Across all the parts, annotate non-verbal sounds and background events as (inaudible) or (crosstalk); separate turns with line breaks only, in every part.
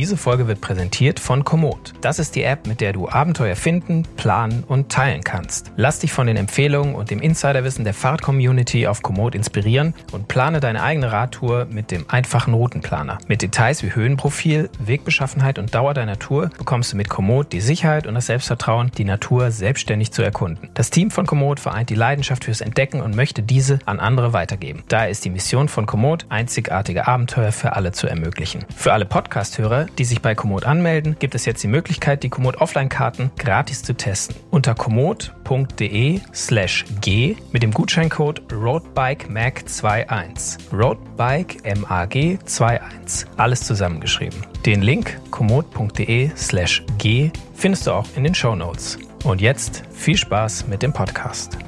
Diese Folge wird präsentiert von Komoot. Das ist die App, mit der du Abenteuer finden, planen und teilen kannst. Lass dich von den Empfehlungen und dem Insiderwissen der Fahrt-Community auf Komoot inspirieren und plane deine eigene Radtour mit dem einfachen Routenplaner. Mit Details wie Höhenprofil, Wegbeschaffenheit und Dauer deiner Tour bekommst du mit Komoot die Sicherheit und das Selbstvertrauen, die Natur selbstständig zu erkunden. Das Team von Komoot vereint die Leidenschaft fürs Entdecken und möchte diese an andere weitergeben. Daher ist die Mission von Komoot, einzigartige Abenteuer für alle zu ermöglichen. Für alle Podcast-Hörer, die sich bei Komoot anmelden, gibt es jetzt die Möglichkeit, die Komoot Offline-Karten gratis zu testen. Unter komoot.de slash g mit dem Gutscheincode RoadBikeMag21. RoadBike MAG 21. Alles zusammengeschrieben. Den Link komoot.de slash g findest du auch in den Show Notes. Und jetzt viel Spaß mit dem Podcast.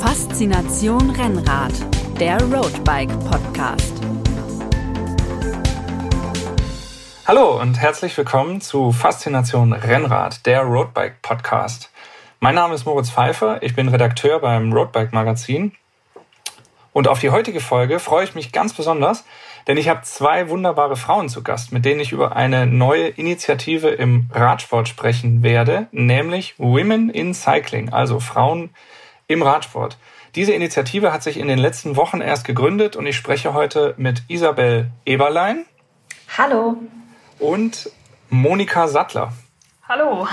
Faszination Rennrad, der Roadbike Podcast.
Hallo und herzlich willkommen zu Faszination Rennrad, der Roadbike Podcast. Mein Name ist Moritz Pfeiffer, ich bin Redakteur beim Roadbike Magazin. Und auf die heutige Folge freue ich mich ganz besonders, denn ich habe zwei wunderbare Frauen zu Gast, mit denen ich über eine neue Initiative im Radsport sprechen werde, nämlich Women in Cycling, also Frauen im Radsport. Diese Initiative hat sich in den letzten Wochen erst gegründet und ich spreche heute mit Isabel Eberlein.
Hallo
und Monika Sattler.
Hallo.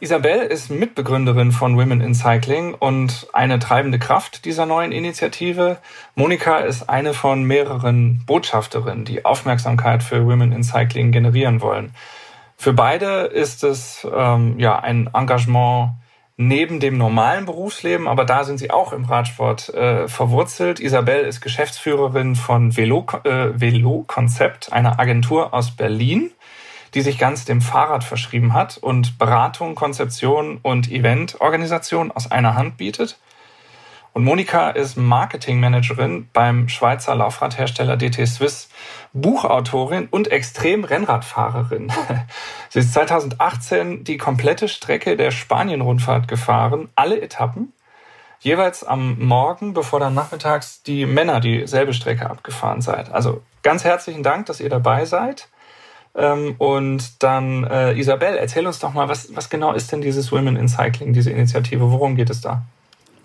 Isabel ist Mitbegründerin von Women in Cycling und eine treibende Kraft dieser neuen Initiative. Monika ist eine von mehreren Botschafterinnen, die Aufmerksamkeit für Women in Cycling generieren wollen. Für beide ist es ähm, ja ein Engagement neben dem normalen Berufsleben, aber da sind sie auch im Radsport äh, verwurzelt. Isabel ist Geschäftsführerin von Velo, äh, Velo Konzept, einer Agentur aus Berlin, die sich ganz dem Fahrrad verschrieben hat und Beratung, Konzeption und Eventorganisation aus einer Hand bietet. Und Monika ist Marketingmanagerin beim Schweizer Laufradhersteller DT Swiss, Buchautorin und Extrem-Rennradfahrerin. (laughs) Sie ist 2018 die komplette Strecke der Spanien-Rundfahrt gefahren, alle Etappen, jeweils am Morgen, bevor dann nachmittags die Männer dieselbe Strecke abgefahren seid. Also ganz herzlichen Dank, dass ihr dabei seid. Ähm, und dann, äh, Isabel, erzähl uns doch mal, was, was genau ist denn dieses Women in Cycling, diese Initiative? Worum geht es da?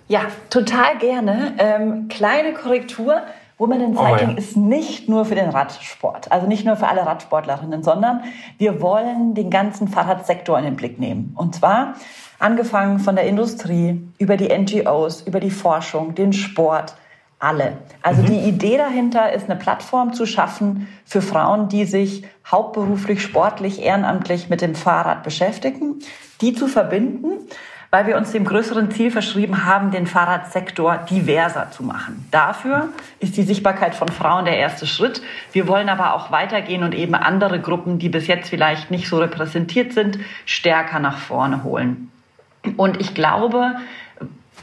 Ja, total gerne. Ähm, kleine Korrektur. Women in Cycling oh, ja. ist nicht nur für den Radsport, also nicht nur für alle Radsportlerinnen, sondern wir wollen den ganzen Fahrradsektor in den Blick nehmen. Und zwar angefangen von der Industrie, über die NGOs, über die Forschung, den Sport, alle. Also mhm. die Idee dahinter ist, eine Plattform zu schaffen für Frauen, die sich hauptberuflich, sportlich, ehrenamtlich mit dem Fahrrad beschäftigen, die zu verbinden weil wir uns dem größeren Ziel verschrieben haben, den Fahrradsektor diverser zu machen. Dafür ist die Sichtbarkeit von Frauen der erste Schritt. Wir wollen aber auch weitergehen und eben andere Gruppen, die bis jetzt vielleicht nicht so repräsentiert sind, stärker nach vorne holen. Und ich glaube,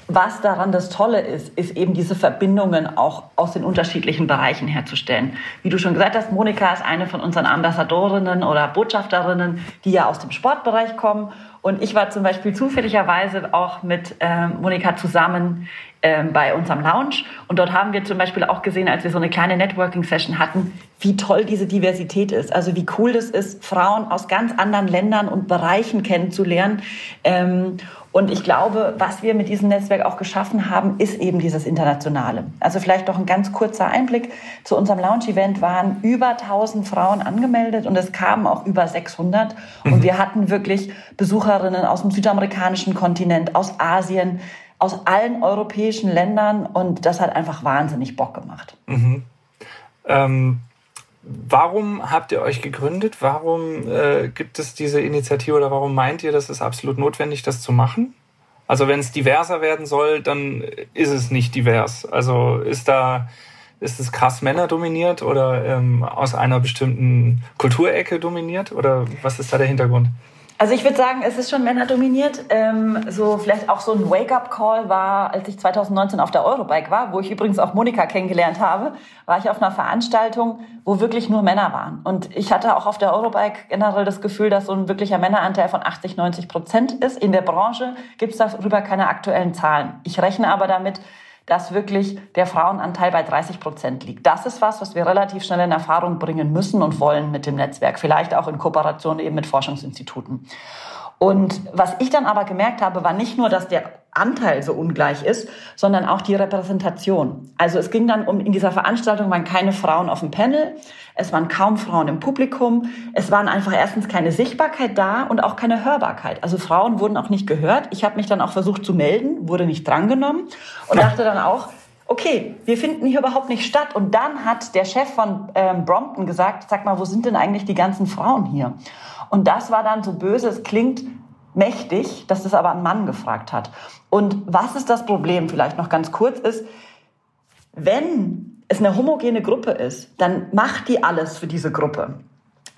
was daran das Tolle ist, ist eben diese Verbindungen auch aus den unterschiedlichen Bereichen herzustellen. Wie du schon gesagt hast, Monika ist eine von unseren Ambassadorinnen oder Botschafterinnen, die ja aus dem Sportbereich kommen und ich war zum Beispiel zufälligerweise auch mit äh, Monika zusammen ähm, bei unserem Lounge. Und dort haben wir zum Beispiel auch gesehen, als wir so eine kleine Networking-Session hatten, wie toll diese Diversität ist. Also wie cool das ist, Frauen aus ganz anderen Ländern und Bereichen kennenzulernen. Ähm, und ich glaube, was wir mit diesem Netzwerk auch geschaffen haben, ist eben dieses Internationale. Also vielleicht noch ein ganz kurzer Einblick. Zu unserem Launch-Event waren über 1000 Frauen angemeldet und es kamen auch über 600. Und mhm. wir hatten wirklich Besucherinnen aus dem südamerikanischen Kontinent, aus Asien, aus allen europäischen Ländern. Und das hat einfach wahnsinnig Bock gemacht.
Mhm. Ähm Warum habt ihr euch gegründet? Warum äh, gibt es diese Initiative oder warum meint ihr, dass es absolut notwendig, das zu machen? Also wenn es diverser werden soll, dann ist es nicht divers. Also ist da ist es krass männerdominiert oder ähm, aus einer bestimmten Kulturecke dominiert oder was ist da der Hintergrund?
Also ich würde sagen, es ist schon männerdominiert. Ähm, so vielleicht auch so ein Wake-up-Call war, als ich 2019 auf der Eurobike war, wo ich übrigens auch Monika kennengelernt habe, war ich auf einer Veranstaltung, wo wirklich nur Männer waren. Und ich hatte auch auf der Eurobike generell das Gefühl, dass so ein wirklicher Männeranteil von 80, 90 Prozent ist. In der Branche gibt es darüber keine aktuellen Zahlen. Ich rechne aber damit, dass wirklich der Frauenanteil bei 30 Prozent liegt. Das ist was, was wir relativ schnell in Erfahrung bringen müssen und wollen mit dem Netzwerk, vielleicht auch in Kooperation eben mit Forschungsinstituten. Und was ich dann aber gemerkt habe, war nicht nur, dass der Anteil so ungleich ist, sondern auch die Repräsentation. Also es ging dann um, in dieser Veranstaltung waren keine Frauen auf dem Panel, es waren kaum Frauen im Publikum, es waren einfach erstens keine Sichtbarkeit da und auch keine Hörbarkeit. Also Frauen wurden auch nicht gehört. Ich habe mich dann auch versucht zu melden, wurde nicht drangenommen und dachte dann auch, okay, wir finden hier überhaupt nicht statt. Und dann hat der Chef von ähm, Brompton gesagt, sag mal, wo sind denn eigentlich die ganzen Frauen hier? Und das war dann so böse, es klingt mächtig, dass das aber ein Mann gefragt hat. Und was ist das Problem? Vielleicht noch ganz kurz ist, wenn es eine homogene Gruppe ist, dann macht die alles für diese Gruppe.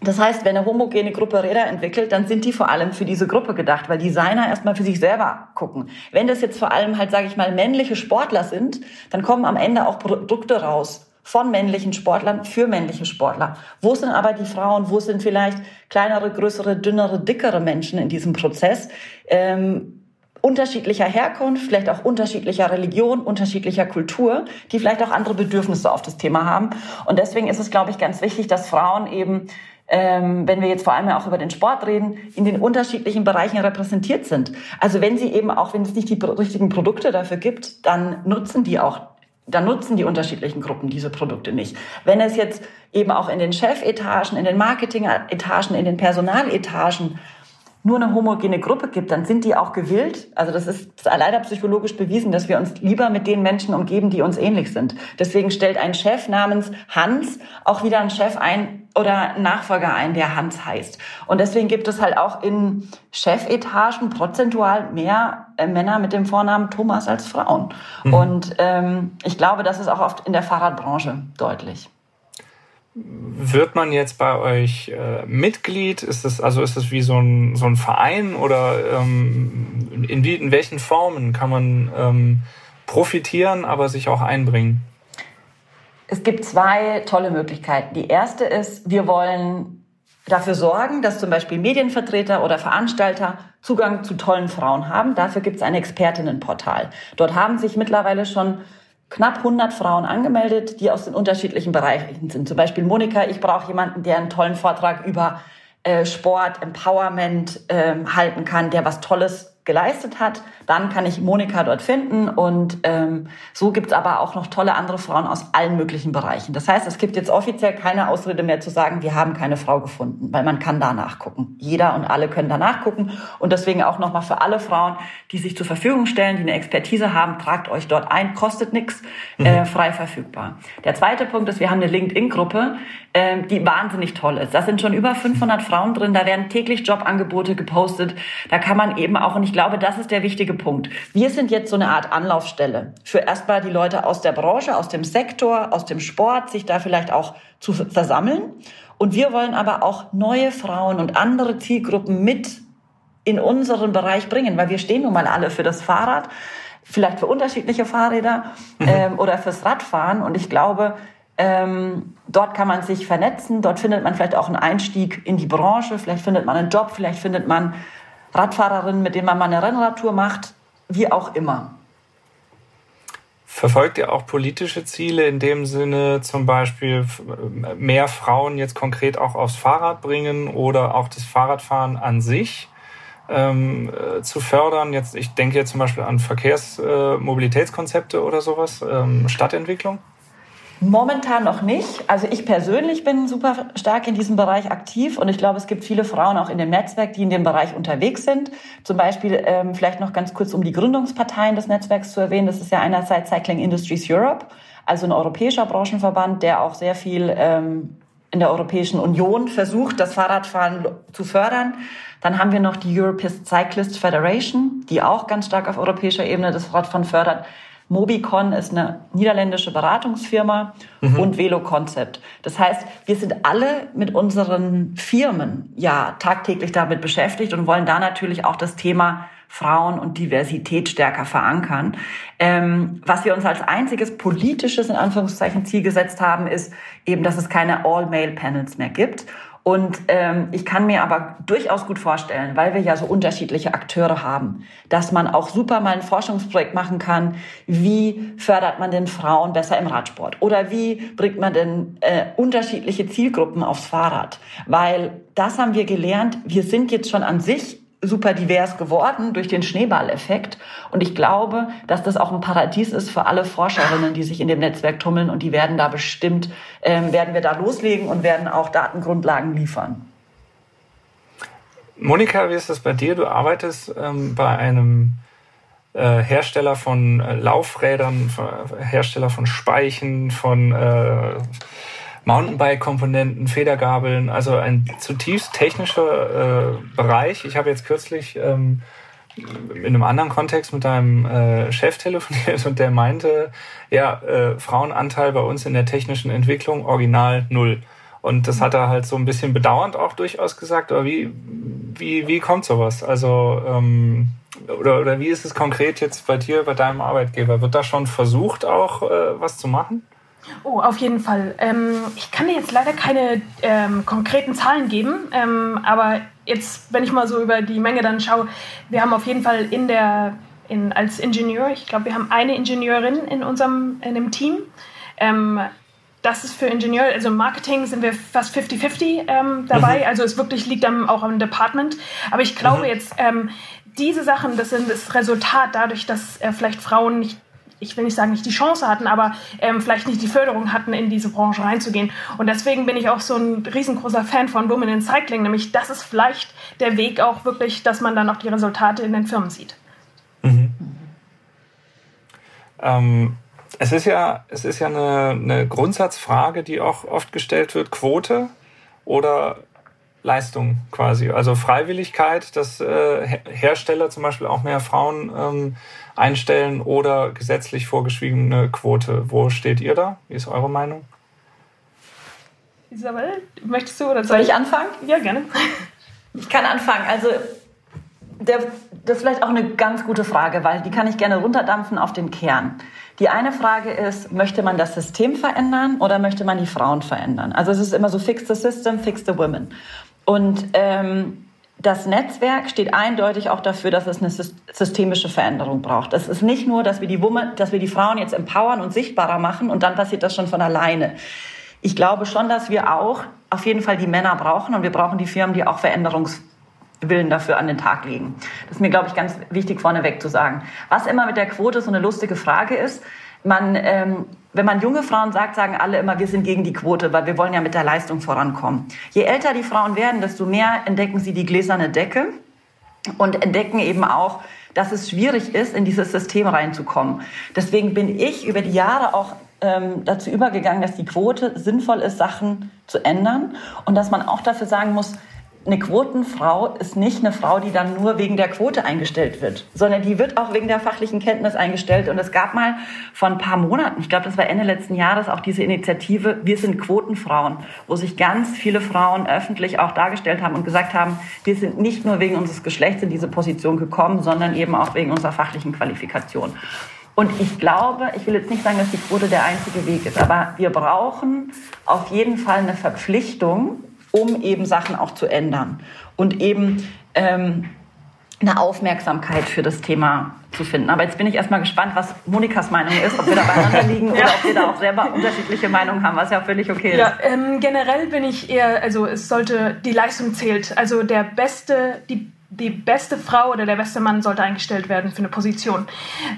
Das heißt, wenn eine homogene Gruppe Räder entwickelt, dann sind die vor allem für diese Gruppe gedacht, weil Designer erstmal für sich selber gucken. Wenn das jetzt vor allem halt, sage ich mal, männliche Sportler sind, dann kommen am Ende auch Produkte raus von männlichen Sportlern für männliche Sportler. Wo sind aber die Frauen? Wo sind vielleicht kleinere, größere, dünnere, dickere Menschen in diesem Prozess? Ähm, unterschiedlicher Herkunft, vielleicht auch unterschiedlicher Religion, unterschiedlicher Kultur, die vielleicht auch andere Bedürfnisse auf das Thema haben. Und deswegen ist es, glaube ich, ganz wichtig, dass Frauen eben ähm, wenn wir jetzt vor allem auch über den Sport reden, in den unterschiedlichen Bereichen repräsentiert sind. Also wenn sie eben auch, wenn es nicht die richtigen Produkte dafür gibt, dann nutzen die auch dann nutzen die unterschiedlichen Gruppen diese Produkte nicht. Wenn es jetzt eben auch in den Chefetagen, in den Marketingetagen, in den Personaletagen nur eine homogene Gruppe gibt, dann sind die auch gewillt. Also das ist leider psychologisch bewiesen, dass wir uns lieber mit den Menschen umgeben, die uns ähnlich sind. Deswegen stellt ein Chef namens Hans auch wieder einen Chef ein oder einen Nachfolger ein, der Hans heißt. Und deswegen gibt es halt auch in Chefetagen prozentual mehr äh, Männer mit dem Vornamen Thomas als Frauen. Mhm. Und ähm, ich glaube, das ist auch oft in der Fahrradbranche deutlich.
Wird man jetzt bei euch äh, Mitglied? Ist es also ist es wie so ein, so ein Verein oder ähm, in, wie, in welchen Formen kann man ähm, profitieren, aber sich auch einbringen?
Es gibt zwei tolle Möglichkeiten. Die erste ist, wir wollen dafür sorgen, dass zum Beispiel Medienvertreter oder Veranstalter Zugang zu tollen Frauen haben. Dafür gibt es ein Expertinnenportal. Dort haben sich mittlerweile schon knapp 100 Frauen angemeldet, die aus den unterschiedlichen Bereichen sind. Zum Beispiel Monika, ich brauche jemanden, der einen tollen Vortrag über äh, Sport, Empowerment ähm, halten kann, der was Tolles geleistet hat, dann kann ich Monika dort finden. Und ähm, so gibt's aber auch noch tolle andere Frauen aus allen möglichen Bereichen. Das heißt, es gibt jetzt offiziell keine Ausrede mehr zu sagen, wir haben keine Frau gefunden, weil man kann da nachgucken. Jeder und alle können da nachgucken. Und deswegen auch nochmal für alle Frauen, die sich zur Verfügung stellen, die eine Expertise haben, tragt euch dort ein, kostet nichts, mhm. äh, frei verfügbar. Der zweite Punkt ist, wir haben eine LinkedIn-Gruppe, äh, die wahnsinnig toll ist. Da sind schon über 500 Frauen drin, da werden täglich Jobangebote gepostet. Da kann man eben auch, und ich glaube, das ist der wichtige Punkt. Wir sind jetzt so eine Art Anlaufstelle für erstmal die Leute aus der Branche, aus dem Sektor, aus dem Sport, sich da vielleicht auch zu versammeln. Und wir wollen aber auch neue Frauen und andere Zielgruppen mit in unseren Bereich bringen, weil wir stehen nun mal alle für das Fahrrad, vielleicht für unterschiedliche Fahrräder mhm. ähm, oder fürs Radfahren. Und ich glaube, ähm, dort kann man sich vernetzen, dort findet man vielleicht auch einen Einstieg in die Branche, vielleicht findet man einen Job, vielleicht findet man Radfahrerinnen, mit denen man mal eine Rennradtour macht, wie auch immer.
Verfolgt ihr auch politische Ziele in dem Sinne, zum Beispiel mehr Frauen jetzt konkret auch aufs Fahrrad bringen oder auch das Fahrradfahren an sich ähm, äh, zu fördern? Jetzt, ich denke jetzt zum Beispiel an Verkehrsmobilitätskonzepte äh, oder sowas, ähm, Stadtentwicklung?
Momentan noch nicht. Also ich persönlich bin super stark in diesem Bereich aktiv und ich glaube, es gibt viele Frauen auch in dem Netzwerk, die in dem Bereich unterwegs sind. Zum Beispiel ähm, vielleicht noch ganz kurz, um die Gründungsparteien des Netzwerks zu erwähnen. Das ist ja einerseits Cycling Industries Europe, also ein europäischer Branchenverband, der auch sehr viel ähm, in der Europäischen Union versucht, das Fahrradfahren zu fördern. Dann haben wir noch die European Cyclist Federation, die auch ganz stark auf europäischer Ebene das Radfahren fördert. Mobicon ist eine niederländische Beratungsfirma mhm. und Velo Concept. Das heißt, wir sind alle mit unseren Firmen ja tagtäglich damit beschäftigt und wollen da natürlich auch das Thema Frauen und Diversität stärker verankern. Ähm, was wir uns als einziges politisches, in Anführungszeichen, Ziel gesetzt haben, ist eben, dass es keine All-Male-Panels mehr gibt. Und ähm, ich kann mir aber durchaus gut vorstellen, weil wir ja so unterschiedliche Akteure haben, dass man auch super mal ein Forschungsprojekt machen kann, wie fördert man den Frauen besser im Radsport? Oder wie bringt man denn äh, unterschiedliche Zielgruppen aufs Fahrrad. Weil das haben wir gelernt, wir sind jetzt schon an sich super divers geworden durch den Schneeballeffekt. Und ich glaube, dass das auch ein Paradies ist für alle Forscherinnen, die sich in dem Netzwerk tummeln. Und die werden da bestimmt, ähm, werden wir da loslegen und werden auch Datengrundlagen liefern.
Monika, wie ist das bei dir? Du arbeitest ähm, bei einem äh, Hersteller von äh, Laufrädern, Hersteller von Speichen, von äh, Mountainbike-Komponenten, Federgabeln, also ein zutiefst technischer äh, Bereich. Ich habe jetzt kürzlich ähm, in einem anderen Kontext mit deinem äh, Chef telefoniert und der meinte, ja, äh, Frauenanteil bei uns in der technischen Entwicklung original null. Und das hat er halt so ein bisschen bedauernd auch durchaus gesagt. Aber wie, wie, wie kommt sowas? Also, ähm, oder, oder wie ist es konkret jetzt bei dir, bei deinem Arbeitgeber? Wird da schon versucht, auch äh, was zu machen?
Oh, auf jeden Fall. Ähm, ich kann dir jetzt leider keine ähm, konkreten Zahlen geben, ähm, aber jetzt, wenn ich mal so über die Menge dann schaue, wir haben auf jeden Fall in der, in, als Ingenieur, ich glaube, wir haben eine Ingenieurin in unserem in dem Team. Ähm, das ist für Ingenieur, also im Marketing sind wir fast 50-50 ähm, dabei, mhm. also es wirklich liegt am, auch am Department. Aber ich glaube mhm. jetzt, ähm, diese Sachen, das sind das Resultat dadurch, dass äh, vielleicht Frauen nicht ich will nicht sagen, nicht die Chance hatten, aber ähm, vielleicht nicht die Förderung hatten, in diese Branche reinzugehen. Und deswegen bin ich auch so ein riesengroßer Fan von Women in Cycling, nämlich das ist vielleicht der Weg auch wirklich, dass man dann auch die Resultate in den Firmen sieht. Mhm.
Ähm, es ist ja, es ist ja eine, eine Grundsatzfrage, die auch oft gestellt wird, Quote oder Leistung quasi. Also Freiwilligkeit, dass äh, Hersteller zum Beispiel auch mehr Frauen ähm, einstellen oder gesetzlich vorgeschriebene Quote. Wo steht ihr da? Wie ist eure Meinung?
Isabel, möchtest du oder
soll ich anfangen?
Ja, gerne.
Ich kann anfangen. Also der, das ist vielleicht auch eine ganz gute Frage, weil die kann ich gerne runterdampfen auf den Kern. Die eine Frage ist, möchte man das System verändern oder möchte man die Frauen verändern? Also es ist immer so, fix the system, fix the women. Und ähm, das Netzwerk steht eindeutig auch dafür, dass es eine systemische Veränderung braucht. Es ist nicht nur, dass wir die Woman, dass wir die Frauen jetzt empowern und sichtbarer machen und dann passiert das schon von alleine. Ich glaube schon, dass wir auch auf jeden Fall die Männer brauchen und wir brauchen die Firmen, die auch Veränderungswillen dafür an den Tag legen. Das ist mir, glaube ich, ganz wichtig vorneweg zu sagen. Was immer mit der Quote so eine lustige Frage ist, man, ähm, wenn man junge Frauen sagt, sagen alle immer, wir sind gegen die Quote, weil wir wollen ja mit der Leistung vorankommen. Je älter die Frauen werden, desto mehr entdecken sie die gläserne Decke und entdecken eben auch, dass es schwierig ist, in dieses System reinzukommen. Deswegen bin ich über die Jahre auch ähm, dazu übergegangen, dass die Quote sinnvoll ist, Sachen zu ändern und dass man auch dafür sagen muss, eine Quotenfrau ist nicht eine Frau, die dann nur wegen der Quote eingestellt wird, sondern die wird auch wegen der fachlichen Kenntnis eingestellt. Und es gab mal vor ein paar Monaten, ich glaube, das war Ende letzten Jahres, auch diese Initiative Wir sind Quotenfrauen, wo sich ganz viele Frauen öffentlich auch dargestellt haben und gesagt haben, wir sind nicht nur wegen unseres Geschlechts in diese Position gekommen, sondern eben auch wegen unserer fachlichen Qualifikation. Und ich glaube, ich will jetzt nicht sagen, dass die Quote der einzige Weg ist, aber wir brauchen auf jeden Fall eine Verpflichtung, um eben Sachen auch zu ändern und eben ähm, eine Aufmerksamkeit für das Thema zu finden. Aber jetzt bin ich erstmal gespannt, was Monikas Meinung ist, ob wir da beieinander (laughs) liegen oder ob wir da auch selber unterschiedliche Meinungen haben, was ja völlig okay ist.
Ja, ähm, generell bin ich eher, also es sollte, die Leistung zählt. Also der beste, die die beste Frau oder der beste Mann sollte eingestellt werden für eine Position.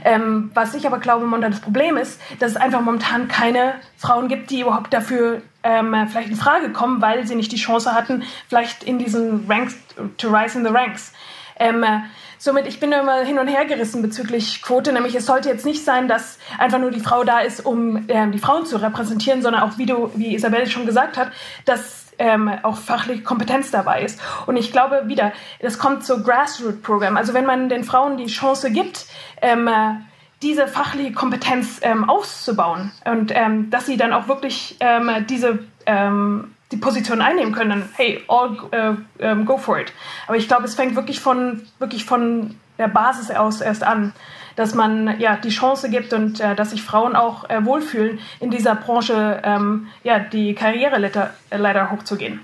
Ähm, was ich aber glaube, momentan das Problem ist, dass es einfach momentan keine Frauen gibt, die überhaupt dafür ähm, vielleicht in Frage kommen, weil sie nicht die Chance hatten, vielleicht in diesen Ranks to rise in the ranks. Ähm, äh, somit, ich bin immer hin und her gerissen bezüglich Quote, nämlich es sollte jetzt nicht sein, dass einfach nur die Frau da ist, um ähm, die Frauen zu repräsentieren, sondern auch, wie du, wie Isabelle schon gesagt hat, dass ähm, auch fachliche Kompetenz dabei ist. Und ich glaube wieder, das kommt zu Grassroot-Programm. Also wenn man den Frauen die Chance gibt, ähm, äh, diese fachliche Kompetenz ähm, auszubauen und ähm, dass sie dann auch wirklich ähm, diese ähm, die Position einnehmen können, dann hey, all um, go for it. Aber ich glaube, es fängt wirklich von wirklich von der Basis aus erst an dass man ja die Chance gibt und äh, dass sich Frauen auch äh, wohlfühlen, in dieser Branche ähm, ja die Karriereleiter äh, leider hochzugehen.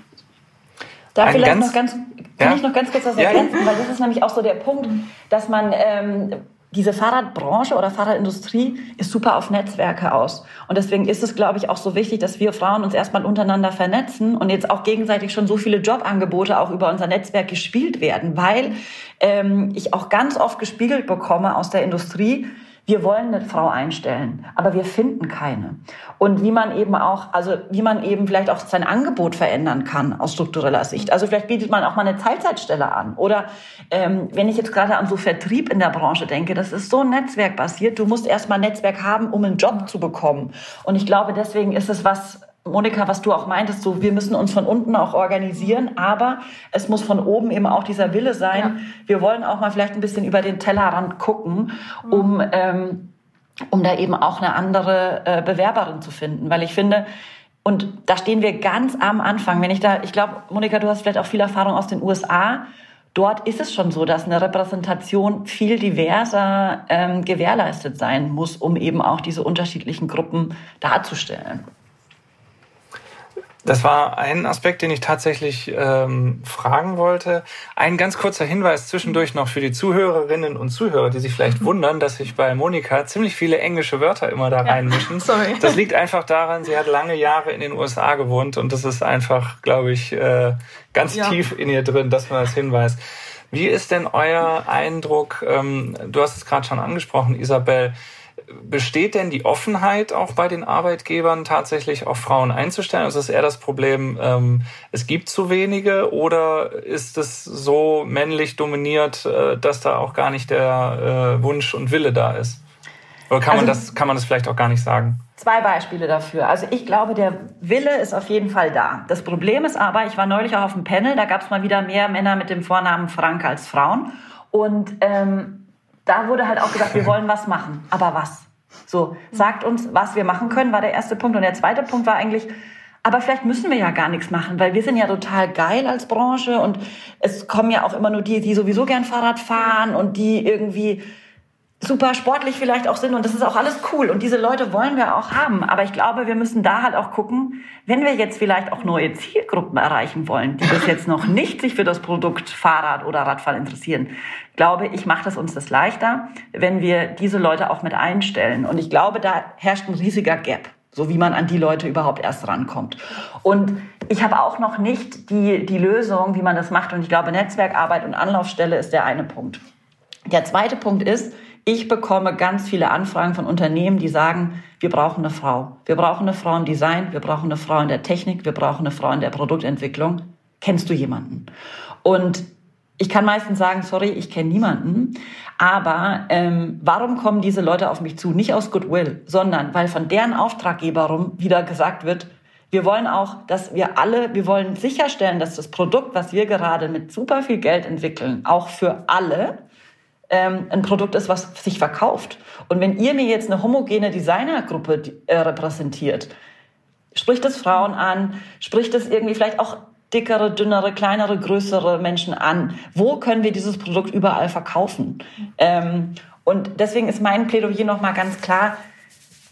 Da vielleicht noch ganz, kann ja? ich noch ganz kurz was ergänzen, ja. weil das ist nämlich auch so der Punkt, dass man ähm, diese Fahrradbranche oder Fahrradindustrie ist super auf Netzwerke aus. Und deswegen ist es, glaube ich, auch so wichtig, dass wir Frauen uns erstmal untereinander vernetzen und jetzt auch gegenseitig schon so viele Jobangebote auch über unser Netzwerk gespielt werden, weil ähm, ich auch ganz oft gespiegelt bekomme aus der Industrie, wir wollen eine Frau einstellen, aber wir finden keine. Und wie man eben auch, also wie man eben vielleicht auch sein Angebot verändern kann aus struktureller Sicht. Also vielleicht bietet man auch mal eine Teilzeitstelle an. Oder ähm, wenn ich jetzt gerade an so Vertrieb in der Branche denke, das ist so netzwerkbasiert. Du musst erst mal ein Netzwerk haben, um einen Job zu bekommen. Und ich glaube, deswegen ist es was, Monika, was du auch meintest, so wir müssen uns von unten auch organisieren, aber es muss von oben eben auch dieser Wille sein. Ja. Wir wollen auch mal vielleicht ein bisschen über den Tellerrand gucken, um ähm, um da eben auch eine andere äh, Bewerberin zu finden, weil ich finde und da stehen wir ganz am Anfang. Wenn ich da, ich glaube, Monika, du hast vielleicht auch viel Erfahrung aus den USA. Dort ist es schon so, dass eine Repräsentation viel diverser ähm, gewährleistet sein muss, um eben auch diese unterschiedlichen Gruppen darzustellen.
Das war ein Aspekt, den ich tatsächlich ähm, fragen wollte. Ein ganz kurzer Hinweis zwischendurch noch für die Zuhörerinnen und Zuhörer, die sich vielleicht wundern, dass sich bei Monika ziemlich viele englische Wörter immer da reinmischen. Ja, sorry. Das liegt einfach daran, sie hat lange Jahre in den USA gewohnt und das ist einfach, glaube ich, äh, ganz ja. tief in ihr drin, dass man das hinweist. Wie ist denn euer Eindruck? Ähm, du hast es gerade schon angesprochen, Isabel besteht denn die Offenheit auch bei den Arbeitgebern tatsächlich auch Frauen einzustellen? Also ist eher das Problem, ähm, es gibt zu wenige oder ist es so männlich dominiert, äh, dass da auch gar nicht der äh, Wunsch und Wille da ist? Oder kann also, man das, kann man das vielleicht auch gar nicht sagen?
Zwei Beispiele dafür. Also ich glaube, der Wille ist auf jeden Fall da. Das Problem ist aber, ich war neulich auch auf dem Panel, da gab es mal wieder mehr Männer mit dem Vornamen Frank als Frauen. Und ähm, da wurde halt auch gesagt, wir (laughs) wollen was machen. Aber was? So, sagt uns, was wir machen können, war der erste Punkt. Und der zweite Punkt war eigentlich, aber vielleicht müssen wir ja gar nichts machen, weil wir sind ja total geil als Branche und es kommen ja auch immer nur die, die sowieso gern Fahrrad fahren und die irgendwie super sportlich vielleicht auch sind und das ist auch alles cool und diese Leute wollen wir auch haben. Aber ich glaube, wir müssen da halt auch gucken, wenn wir jetzt vielleicht auch neue Zielgruppen erreichen wollen, die bis jetzt noch nicht sich für das Produkt Fahrrad oder Radfahren interessieren, glaube ich, macht es uns das leichter, wenn wir diese Leute auch mit einstellen. Und ich glaube, da herrscht ein riesiger Gap so wie man an die Leute überhaupt erst rankommt. Und ich habe auch noch nicht die, die Lösung, wie man das macht. Und ich glaube, Netzwerkarbeit und Anlaufstelle ist der eine Punkt. Der zweite Punkt ist, ich bekomme ganz viele Anfragen von Unternehmen, die sagen, wir brauchen eine Frau. Wir brauchen eine Frau im Design, wir brauchen eine Frau in der Technik, wir brauchen eine Frau in der Produktentwicklung. Kennst du jemanden? Und ich kann meistens sagen, sorry, ich kenne niemanden. Aber ähm, warum kommen diese Leute auf mich zu? Nicht aus Goodwill, sondern weil von deren Auftraggeber rum wieder gesagt wird, wir wollen auch, dass wir alle, wir wollen sicherstellen, dass das Produkt, was wir gerade mit super viel Geld entwickeln, auch für alle ähm, ein Produkt ist, was sich verkauft. Und wenn ihr mir jetzt eine homogene Designergruppe äh, repräsentiert, spricht es Frauen an, spricht es irgendwie vielleicht auch dickere, dünnere, kleinere, größere Menschen an? Wo können wir dieses Produkt überall verkaufen? Ähm, und deswegen ist mein Plädoyer nochmal ganz klar,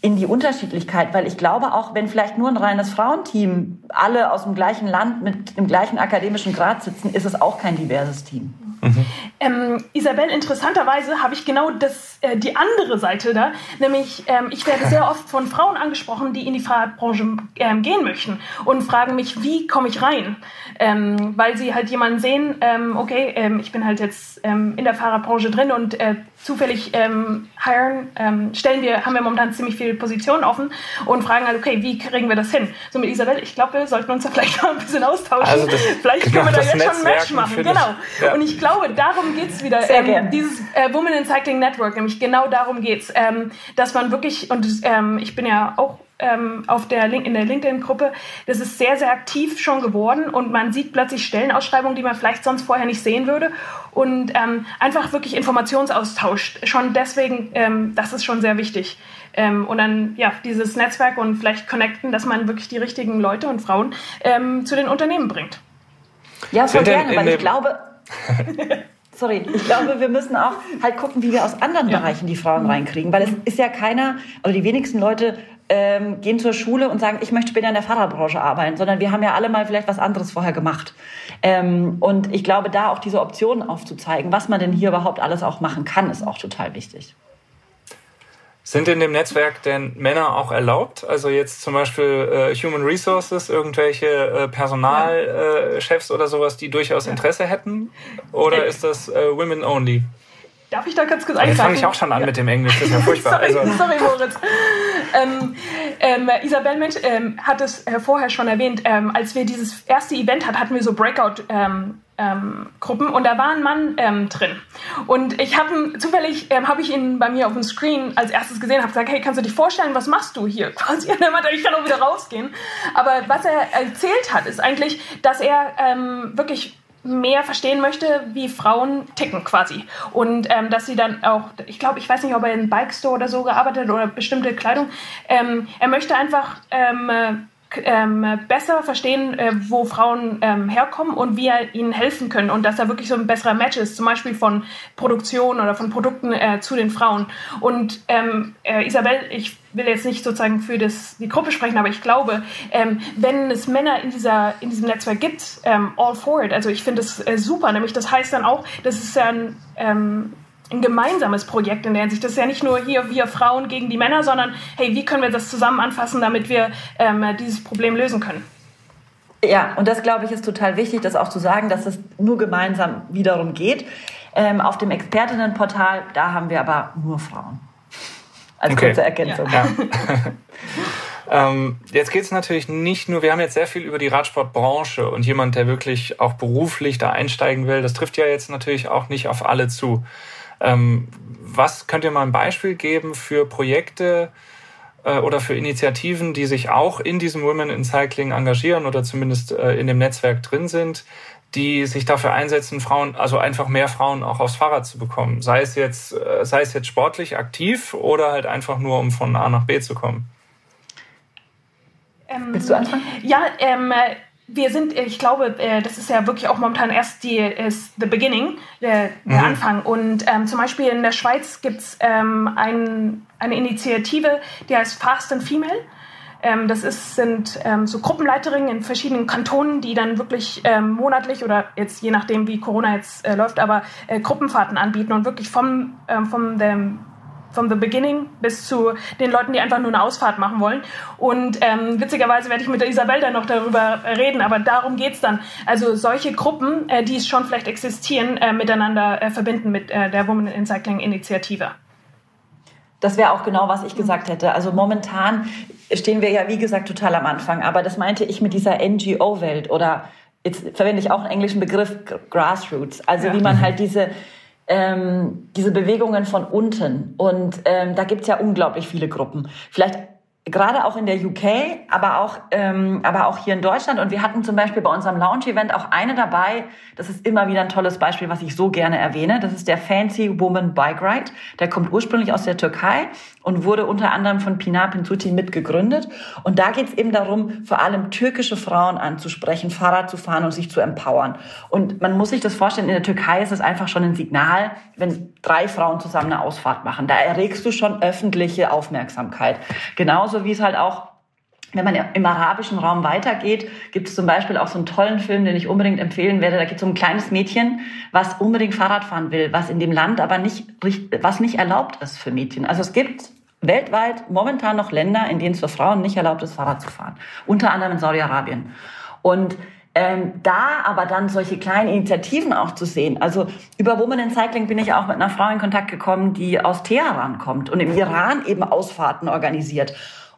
in die Unterschiedlichkeit, weil ich glaube auch, wenn vielleicht nur ein reines Frauenteam alle aus dem gleichen Land mit dem gleichen akademischen Grad sitzen, ist es auch kein diverses Team.
Mhm. Ähm, Isabel, interessanterweise habe ich genau das, äh, die andere Seite da, nämlich ähm, ich werde sehr oft von Frauen angesprochen, die in die Fahrradbranche ähm, gehen möchten und fragen mich, wie komme ich rein? Ähm, weil sie halt jemanden sehen, ähm, okay, ähm, ich bin halt jetzt in der Fahrradbranche drin und äh, zufällig hiren, stellen wir, haben wir momentan ziemlich viele Positionen offen und fragen halt, okay, wie kriegen wir das hin? So mit Isabel, ich glaube, wir sollten uns da vielleicht mal ein bisschen austauschen. Also das, (laughs) vielleicht genau, können wir da jetzt schon ein Match machen. Genau. Ja. Und ich glaube, darum geht es wieder. Sehr ähm, Dieses äh, Women in Cycling Network, nämlich genau darum geht es, ähm, dass man wirklich, und ähm, ich bin ja auch ähm, auf der Link, in der LinkedIn-Gruppe, das ist sehr, sehr aktiv schon geworden und man sieht plötzlich Stellenausschreibungen, die man vielleicht sonst vorher nicht sehen würde und ähm, einfach wirklich Informationsaustausch. Schon deswegen, ähm, das ist schon sehr wichtig. und dann, ja, dieses Netzwerk und vielleicht connecten, dass man wirklich die richtigen Leute und Frauen zu den Unternehmen bringt.
Ja, voll gerne, weil ich glaube, (laughs) Sorry, ich glaube, wir müssen auch halt gucken, wie wir aus anderen ja. Bereichen die Frauen reinkriegen, weil es ist ja keiner, oder die wenigsten Leute ähm, gehen zur Schule und sagen, ich möchte später in der Fahrradbranche arbeiten, sondern wir haben ja alle mal vielleicht was anderes vorher gemacht. Ähm, und ich glaube, da auch diese Optionen aufzuzeigen, was man denn hier überhaupt alles auch machen kann, ist auch total wichtig.
Sind in dem Netzwerk denn Männer auch erlaubt? Also jetzt zum Beispiel äh, Human Resources, irgendwelche äh, Personalchefs ja. äh, oder sowas, die durchaus Interesse hätten? Oder ist das äh, Women Only?
Darf ich da ganz kurz
eingreifen? Jetzt fange ich auch schon an ja. mit dem Englisch, das ist ja (laughs) furchtbar.
sorry, also. sorry, Moritz. ähm, ähm, Isabel Mensch ähm, hat es äh, vorher schon erwähnt, ähm, als wir dieses erste Event hatten, hatten wir so Breakout- ähm, ähm, Gruppen und da war ein Mann drin. Und ich habe zufällig habe ich ihn bei mir auf dem Screen als erstes gesehen, habe gesagt, hey, kannst du dich vorstellen, was machst du hier? (laughs) Quasi, und er meinte, ich kann auch wieder rausgehen. Aber was er erzählt hat, ist eigentlich, dass er wirklich mehr verstehen möchte, wie Frauen ticken quasi. Und ähm, dass sie dann auch, ich glaube, ich weiß nicht, ob er in Bike Store oder so gearbeitet oder bestimmte Kleidung. Ähm, er möchte einfach ähm, ähm, besser verstehen, äh, wo Frauen ähm, herkommen und wie er ihnen helfen können und dass er wirklich so ein besserer Match ist, zum Beispiel von Produktion oder von Produkten äh, zu den Frauen. Und ähm, äh, Isabel, ich will jetzt nicht sozusagen für das, die Gruppe sprechen, aber ich glaube, ähm, wenn es Männer in, dieser, in diesem Netzwerk gibt, ähm, all for it, also ich finde das äh, super, nämlich das heißt dann auch, das ist ja ein ähm, ein gemeinsames Projekt in der Hinsicht. Das ist ja nicht nur hier wir Frauen gegen die Männer, sondern hey, wie können wir das zusammen anfassen, damit wir ähm, dieses Problem lösen können?
Ja, und das glaube ich ist total wichtig, das auch zu sagen, dass es nur gemeinsam wiederum geht. Ähm, auf dem Expertinnenportal, da haben wir aber nur Frauen. Als okay. kurze Ergänzung. Ja. (laughs)
ähm, jetzt geht es natürlich nicht nur, wir haben jetzt sehr viel über die Radsportbranche und jemand, der wirklich auch beruflich da einsteigen will, das trifft ja jetzt natürlich auch nicht auf alle zu. Ähm, was könnt ihr mal ein Beispiel geben für Projekte äh, oder für Initiativen, die sich auch in diesem Women in Cycling engagieren oder zumindest äh, in dem Netzwerk drin sind, die sich dafür einsetzen, Frauen, also einfach mehr Frauen auch aufs Fahrrad zu bekommen? Sei es jetzt, äh, sei es jetzt sportlich aktiv oder halt einfach nur, um von A nach B zu kommen?
Ähm, Willst du anfangen?
Ja, ähm, wir sind, ich glaube, äh, das ist ja wirklich auch momentan erst die ist the beginning, der, der mhm. Anfang. Und ähm, zum Beispiel in der Schweiz gibt es ähm, ein, eine Initiative, die heißt Fast and Female. Ähm, das ist, sind ähm, so Gruppenleiterinnen in verschiedenen Kantonen, die dann wirklich ähm, monatlich oder jetzt je nachdem, wie Corona jetzt äh, läuft, aber äh, Gruppenfahrten anbieten und wirklich vom, ähm, vom dem from the beginning bis zu den Leuten, die einfach nur eine Ausfahrt machen wollen. Und ähm, witzigerweise werde ich mit der Isabel dann noch darüber reden, aber darum geht es dann. Also solche Gruppen, äh, die es schon vielleicht existieren, äh, miteinander äh, verbinden mit äh, der Women in Cycling Initiative.
Das wäre auch genau, was ich gesagt hätte. Also momentan stehen wir ja, wie gesagt, total am Anfang. Aber das meinte ich mit dieser NGO-Welt oder jetzt verwende ich auch einen englischen Begriff, Grassroots. Also ja. wie man halt diese ähm, diese Bewegungen von unten. Und ähm, da gibt's ja unglaublich viele Gruppen. Vielleicht gerade auch in der UK, aber auch, ähm, aber auch hier in Deutschland. Und wir hatten zum Beispiel bei unserem Lounge-Event auch eine dabei. Das ist immer wieder ein tolles Beispiel, was ich so gerne erwähne. Das ist der Fancy Woman Bike Ride. Der kommt ursprünglich aus der Türkei und wurde unter anderem von Pinar Pinsuti mitgegründet. Und da geht es eben darum, vor allem türkische Frauen anzusprechen, Fahrrad zu fahren und sich zu empowern. Und man muss sich das vorstellen, in der Türkei ist es einfach schon ein Signal, wenn drei Frauen zusammen eine Ausfahrt machen. Da erregst du schon öffentliche Aufmerksamkeit. Genauso genauso wie es halt auch wenn man im arabischen Raum weitergeht, gibt es zum Beispiel auch so einen tollen Film, den ich unbedingt empfehlen werde. Da geht es um ein kleines Mädchen, was unbedingt Fahrrad fahren will, was in dem Land aber nicht, was nicht erlaubt ist für Mädchen. Also es gibt weltweit momentan noch Länder, in denen es für Frauen nicht erlaubt ist, Fahrrad zu fahren. Unter anderem in Saudi-Arabien. Und ähm, da aber dann solche kleinen Initiativen auch zu sehen. Also über Women in Cycling bin ich auch mit einer Frau in Kontakt gekommen, die aus Teheran kommt und im Iran eben Ausfahrten organisiert.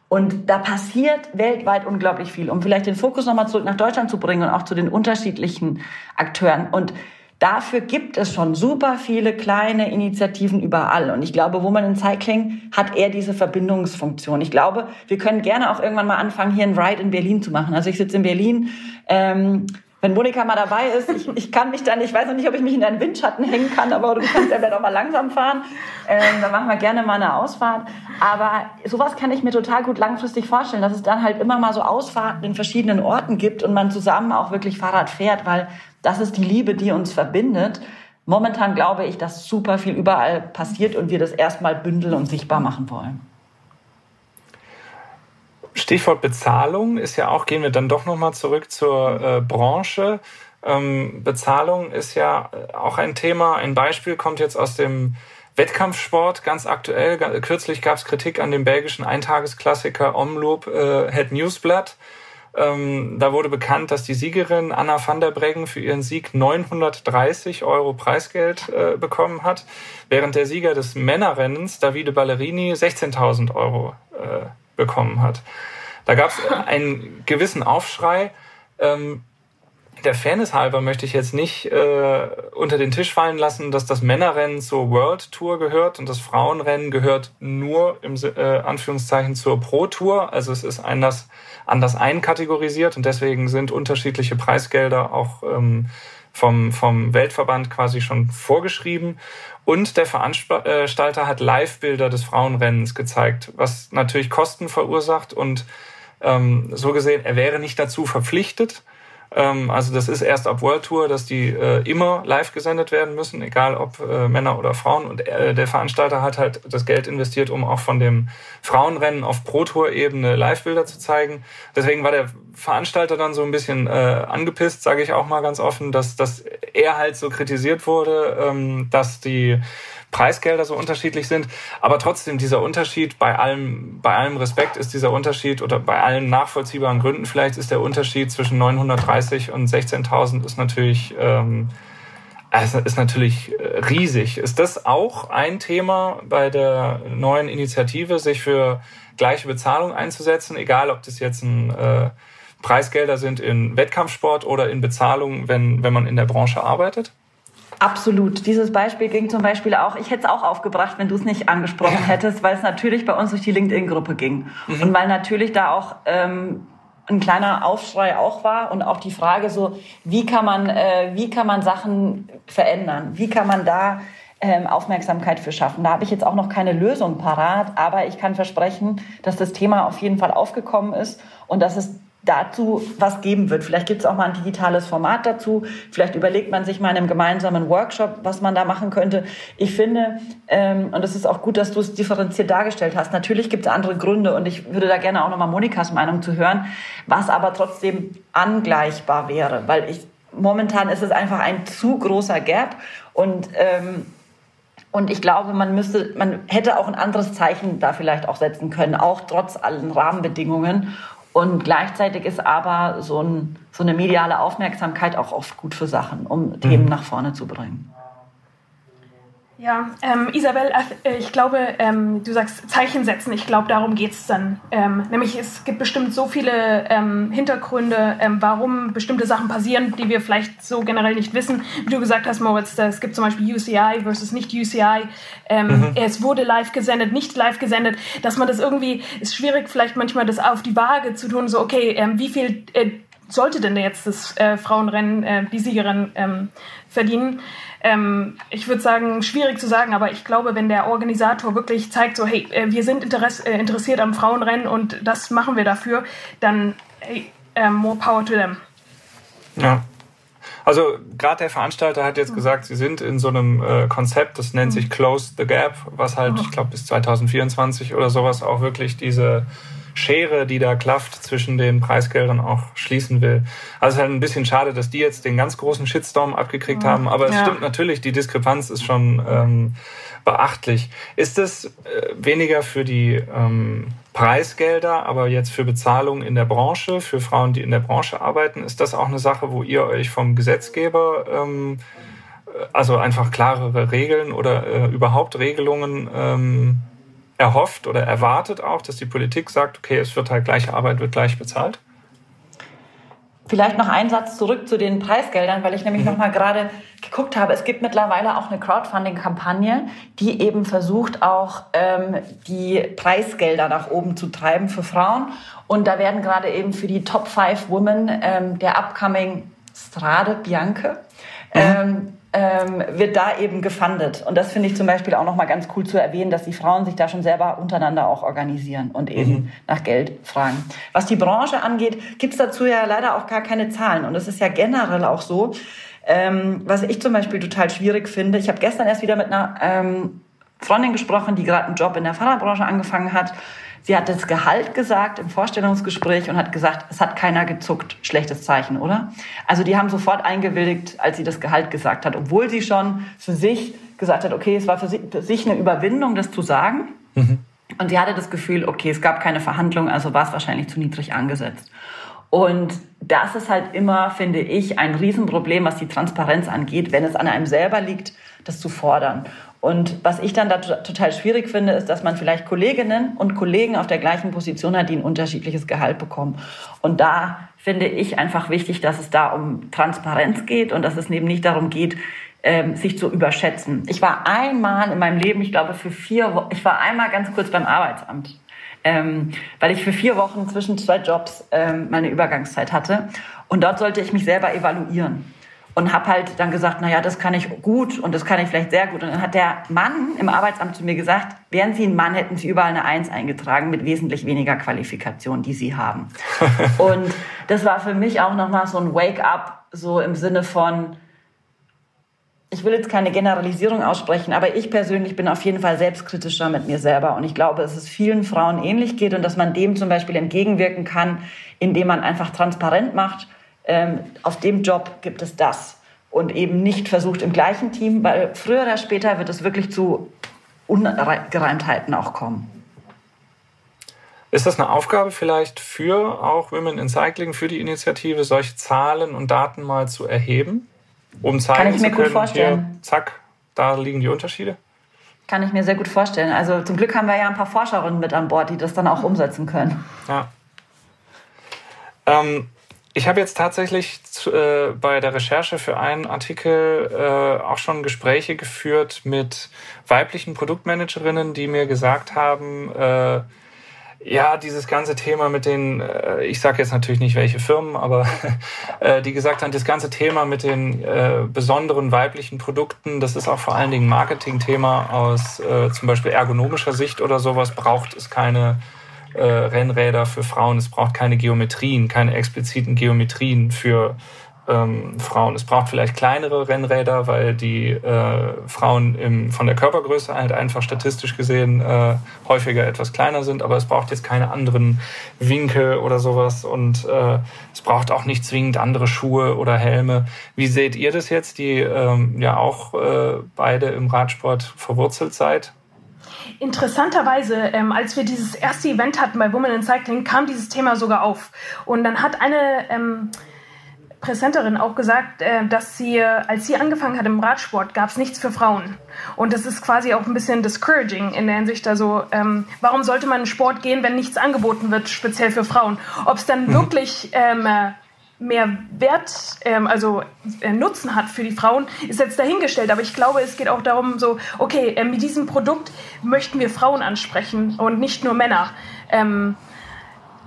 Und da passiert weltweit unglaublich viel, um vielleicht den Fokus nochmal zurück nach Deutschland zu bringen und auch zu den unterschiedlichen Akteuren. Und dafür gibt es schon super viele kleine Initiativen überall. Und ich glaube, Woman in Cycling hat eher diese Verbindungsfunktion. Ich glaube, wir können gerne auch irgendwann mal anfangen, hier ein Ride in Berlin zu machen. Also ich sitze in Berlin. Ähm, wenn Monika mal dabei ist, ich, ich kann mich dann, ich weiß noch nicht, ob ich mich in einen Windschatten hängen kann, aber du kannst ja vielleicht auch mal langsam fahren. Ähm, dann machen wir gerne mal eine Ausfahrt. Aber sowas kann ich mir total gut langfristig vorstellen, dass es dann halt immer mal so Ausfahrten in verschiedenen Orten gibt und man zusammen auch wirklich Fahrrad fährt, weil das ist die Liebe, die uns verbindet. Momentan glaube ich, dass super viel überall passiert und wir das erstmal bündeln und sichtbar machen wollen.
Stichwort Bezahlung ist ja auch, gehen wir dann doch nochmal zurück zur äh, Branche. Ähm, Bezahlung ist ja auch ein Thema. Ein Beispiel kommt jetzt aus dem Wettkampfsport ganz aktuell. Kürzlich gab es Kritik an dem belgischen Eintagesklassiker Omloop äh, Het Newsblad. Ähm, da wurde bekannt, dass die Siegerin Anna van der Breggen für ihren Sieg 930 Euro Preisgeld äh, bekommen hat, während der Sieger des Männerrennens, Davide Ballerini, 16.000 Euro äh, bekommen hat. Da gab es (laughs) einen gewissen Aufschrei. Ähm, der Fairness halber möchte ich jetzt nicht äh, unter den Tisch fallen lassen, dass das Männerrennen zur World Tour gehört und das Frauenrennen gehört nur im äh, Anführungszeichen zur Pro Tour. Also es ist anders, anders einkategorisiert und deswegen sind unterschiedliche Preisgelder auch ähm, vom, vom Weltverband quasi schon vorgeschrieben. Und der Veranstalter hat Live-Bilder des Frauenrennens gezeigt, was natürlich Kosten verursacht und ähm, so gesehen, er wäre nicht dazu verpflichtet, ähm, also das ist erst ab World Tour, dass die äh, immer live gesendet werden müssen, egal ob äh, Männer oder Frauen. Und äh, der Veranstalter hat halt das Geld investiert, um auch von dem Frauenrennen auf Pro Tour Ebene Live-Bilder zu zeigen. Deswegen war der Veranstalter dann so ein bisschen äh, angepisst, sage ich auch mal ganz offen, dass, dass er halt so kritisiert wurde, ähm, dass die Preisgelder so unterschiedlich sind. Aber trotzdem, dieser Unterschied, bei allem, bei allem Respekt ist dieser Unterschied oder bei allen nachvollziehbaren Gründen vielleicht ist der Unterschied zwischen 930 und 16.000 ist natürlich, ähm, ist natürlich äh, riesig. Ist das auch ein Thema bei der neuen Initiative, sich für gleiche Bezahlung einzusetzen, egal ob das jetzt ein äh, Preisgelder sind in Wettkampfsport oder in Bezahlung, wenn, wenn man in der Branche arbeitet?
Absolut. Dieses Beispiel ging zum Beispiel auch, ich hätte es auch aufgebracht, wenn du es nicht angesprochen hättest, weil es natürlich bei uns durch die LinkedIn-Gruppe ging. Mhm. Und weil natürlich da auch ähm, ein kleiner Aufschrei auch war und auch die Frage so, wie kann man, äh, wie kann man Sachen verändern? Wie kann man da ähm, Aufmerksamkeit für schaffen? Da habe ich jetzt auch noch keine Lösung parat, aber ich kann versprechen, dass das Thema auf jeden Fall aufgekommen ist und dass es dazu was geben wird. Vielleicht gibt es auch mal ein digitales Format dazu. Vielleicht überlegt man sich mal in einem gemeinsamen Workshop, was man da machen könnte. Ich finde, ähm, und es ist auch gut, dass du es differenziert dargestellt hast. Natürlich gibt es andere Gründe und ich würde da gerne auch nochmal Monikas Meinung zu hören, was aber trotzdem angleichbar wäre, weil ich momentan ist es einfach ein zu großer Gap und ähm, und ich glaube, man müsste, man hätte auch ein anderes Zeichen da vielleicht auch setzen können, auch trotz allen Rahmenbedingungen. Und gleichzeitig ist aber so, ein, so eine mediale Aufmerksamkeit auch oft gut für Sachen, um mhm. Themen nach vorne zu bringen.
Ja, ähm, Isabel, äh, ich glaube, ähm, du sagst Zeichen setzen. Ich glaube, darum geht es dann. Ähm, nämlich, es gibt bestimmt so viele ähm, Hintergründe, ähm, warum bestimmte Sachen passieren, die wir vielleicht so generell nicht wissen. Wie du gesagt hast, Moritz, es gibt zum Beispiel UCI versus nicht UCI. Ähm, mhm. Es wurde live gesendet, nicht live gesendet. Dass man das irgendwie, ist schwierig, vielleicht manchmal das auf die Waage zu tun. So, okay, wie viel äh, sollte denn jetzt das äh, Frauenrennen, äh, die Siegerin verdienen? Ähm, ich würde sagen, schwierig zu sagen, aber ich glaube, wenn der Organisator wirklich zeigt, so, hey, äh, wir sind Interess äh, interessiert am Frauenrennen und das machen wir dafür, dann hey, äh, more power to them.
Ja. Also gerade der Veranstalter hat jetzt mhm. gesagt, sie sind in so einem äh, Konzept, das nennt mhm. sich Close the Gap, was halt, mhm. ich glaube, bis 2024 oder sowas auch wirklich diese Schere, die da klafft zwischen den Preisgeldern auch schließen will. Also es ist halt ein bisschen schade, dass die jetzt den ganz großen Shitstorm abgekriegt ja. haben, aber es ja. stimmt natürlich, die Diskrepanz ist schon ähm, beachtlich. Ist es äh, weniger für die ähm, Preisgelder, aber jetzt für Bezahlung in der Branche, für Frauen, die in der Branche arbeiten, ist das auch eine Sache, wo ihr euch vom Gesetzgeber ähm, also einfach klarere Regeln oder äh, überhaupt Regelungen ähm, erhofft oder erwartet auch, dass die Politik sagt, okay, es wird halt gleiche Arbeit, wird gleich bezahlt?
Vielleicht noch ein Satz zurück zu den Preisgeldern, weil ich nämlich mhm. noch mal gerade geguckt habe. Es gibt mittlerweile auch eine Crowdfunding-Kampagne, die eben versucht, auch ähm, die Preisgelder nach oben zu treiben für Frauen. Und da werden gerade eben für die Top 5 Women ähm, der upcoming Strade Bianche mhm. ähm, ähm, wird da eben gefundet. Und das finde ich zum Beispiel auch nochmal ganz cool zu erwähnen, dass die Frauen sich da schon selber untereinander auch organisieren und eben mhm. nach Geld fragen. Was die Branche angeht, gibt es dazu ja leider auch gar keine Zahlen. Und es ist ja generell auch so, ähm, was ich zum Beispiel total schwierig finde. Ich habe gestern erst wieder mit einer ähm, Freundin gesprochen, die gerade einen Job in der Fahrradbranche angefangen hat Sie hat das Gehalt gesagt im Vorstellungsgespräch und hat gesagt, es hat keiner gezuckt. Schlechtes Zeichen, oder? Also die haben sofort eingewilligt, als sie das Gehalt gesagt hat, obwohl sie schon für sich gesagt hat, okay, es war für sich eine Überwindung, das zu sagen. Mhm. Und sie hatte das Gefühl, okay, es gab keine Verhandlung, also war es wahrscheinlich zu niedrig angesetzt. Und das ist halt immer, finde ich, ein Riesenproblem, was die Transparenz angeht, wenn es an einem selber liegt, das zu fordern. Und was ich dann da total schwierig finde, ist, dass man vielleicht Kolleginnen und Kollegen auf der gleichen Position hat, die ein unterschiedliches Gehalt bekommen. Und da finde ich einfach wichtig, dass es da um Transparenz geht und dass es eben nicht darum geht, ähm, sich zu überschätzen. Ich war einmal in meinem Leben, ich glaube für vier Wochen, ich war einmal ganz kurz beim Arbeitsamt, ähm, weil ich für vier Wochen zwischen zwei Jobs ähm, meine Übergangszeit hatte. Und dort sollte ich mich selber evaluieren und habe halt dann gesagt, na ja, das kann ich gut und das kann ich vielleicht sehr gut. Und dann hat der Mann im Arbeitsamt zu mir gesagt, wären Sie ein Mann, hätten Sie überall eine Eins eingetragen mit wesentlich weniger Qualifikation, die Sie haben. (laughs) und das war für mich auch nochmal so ein Wake-up, so im Sinne von, ich will jetzt keine Generalisierung aussprechen, aber ich persönlich bin auf jeden Fall selbstkritischer mit mir selber. Und ich glaube, dass es vielen Frauen ähnlich geht und dass man dem zum Beispiel entgegenwirken kann, indem man einfach transparent macht, ähm, auf dem Job gibt es das und eben nicht versucht im gleichen Team, weil früher oder später wird es wirklich zu Ungereimtheiten auch kommen.
Ist das eine Aufgabe vielleicht für auch Women in Cycling, für die Initiative, solche Zahlen und Daten mal zu erheben, um zeigen zu können. Hier, zack, da liegen die Unterschiede?
Kann ich mir sehr gut vorstellen. Also zum Glück haben wir ja ein paar Forscherinnen mit an Bord, die das dann auch umsetzen können.
Ja. Ähm, ich habe jetzt tatsächlich äh, bei der Recherche für einen Artikel äh, auch schon Gespräche geführt mit weiblichen Produktmanagerinnen, die mir gesagt haben, äh, ja, dieses ganze Thema mit den, äh, ich sage jetzt natürlich nicht welche Firmen, aber (laughs) äh, die gesagt haben, das ganze Thema mit den äh, besonderen weiblichen Produkten, das ist auch vor allen Dingen Marketing-Thema aus zum Beispiel ergonomischer Sicht oder sowas, braucht es keine äh, Rennräder für Frauen. Es braucht keine Geometrien, keine expliziten Geometrien für ähm, Frauen. Es braucht vielleicht kleinere Rennräder, weil die äh, Frauen im, von der Körpergröße halt einfach statistisch gesehen äh, häufiger etwas kleiner sind, aber es braucht jetzt keine anderen Winkel oder sowas und äh, es braucht auch nicht zwingend andere Schuhe oder Helme. Wie seht ihr das jetzt, die ähm, ja auch äh, beide im Radsport verwurzelt seid?
Interessanterweise, ähm, als wir dieses erste Event hatten bei Women in Cycling, kam dieses Thema sogar auf. Und dann hat eine ähm, Präsenterin auch gesagt, äh, dass sie, als sie angefangen hat im Radsport, gab es nichts für Frauen. Und das ist quasi auch ein bisschen discouraging in der Hinsicht, also ähm, warum sollte man in Sport gehen, wenn nichts angeboten wird, speziell für Frauen? Ob es dann (laughs) wirklich ähm, mehr Wert, ähm, also äh, Nutzen hat für die Frauen, ist jetzt dahingestellt. Aber ich glaube, es geht auch darum, so, okay, äh, mit diesem Produkt möchten wir Frauen ansprechen und nicht nur Männer. Ähm,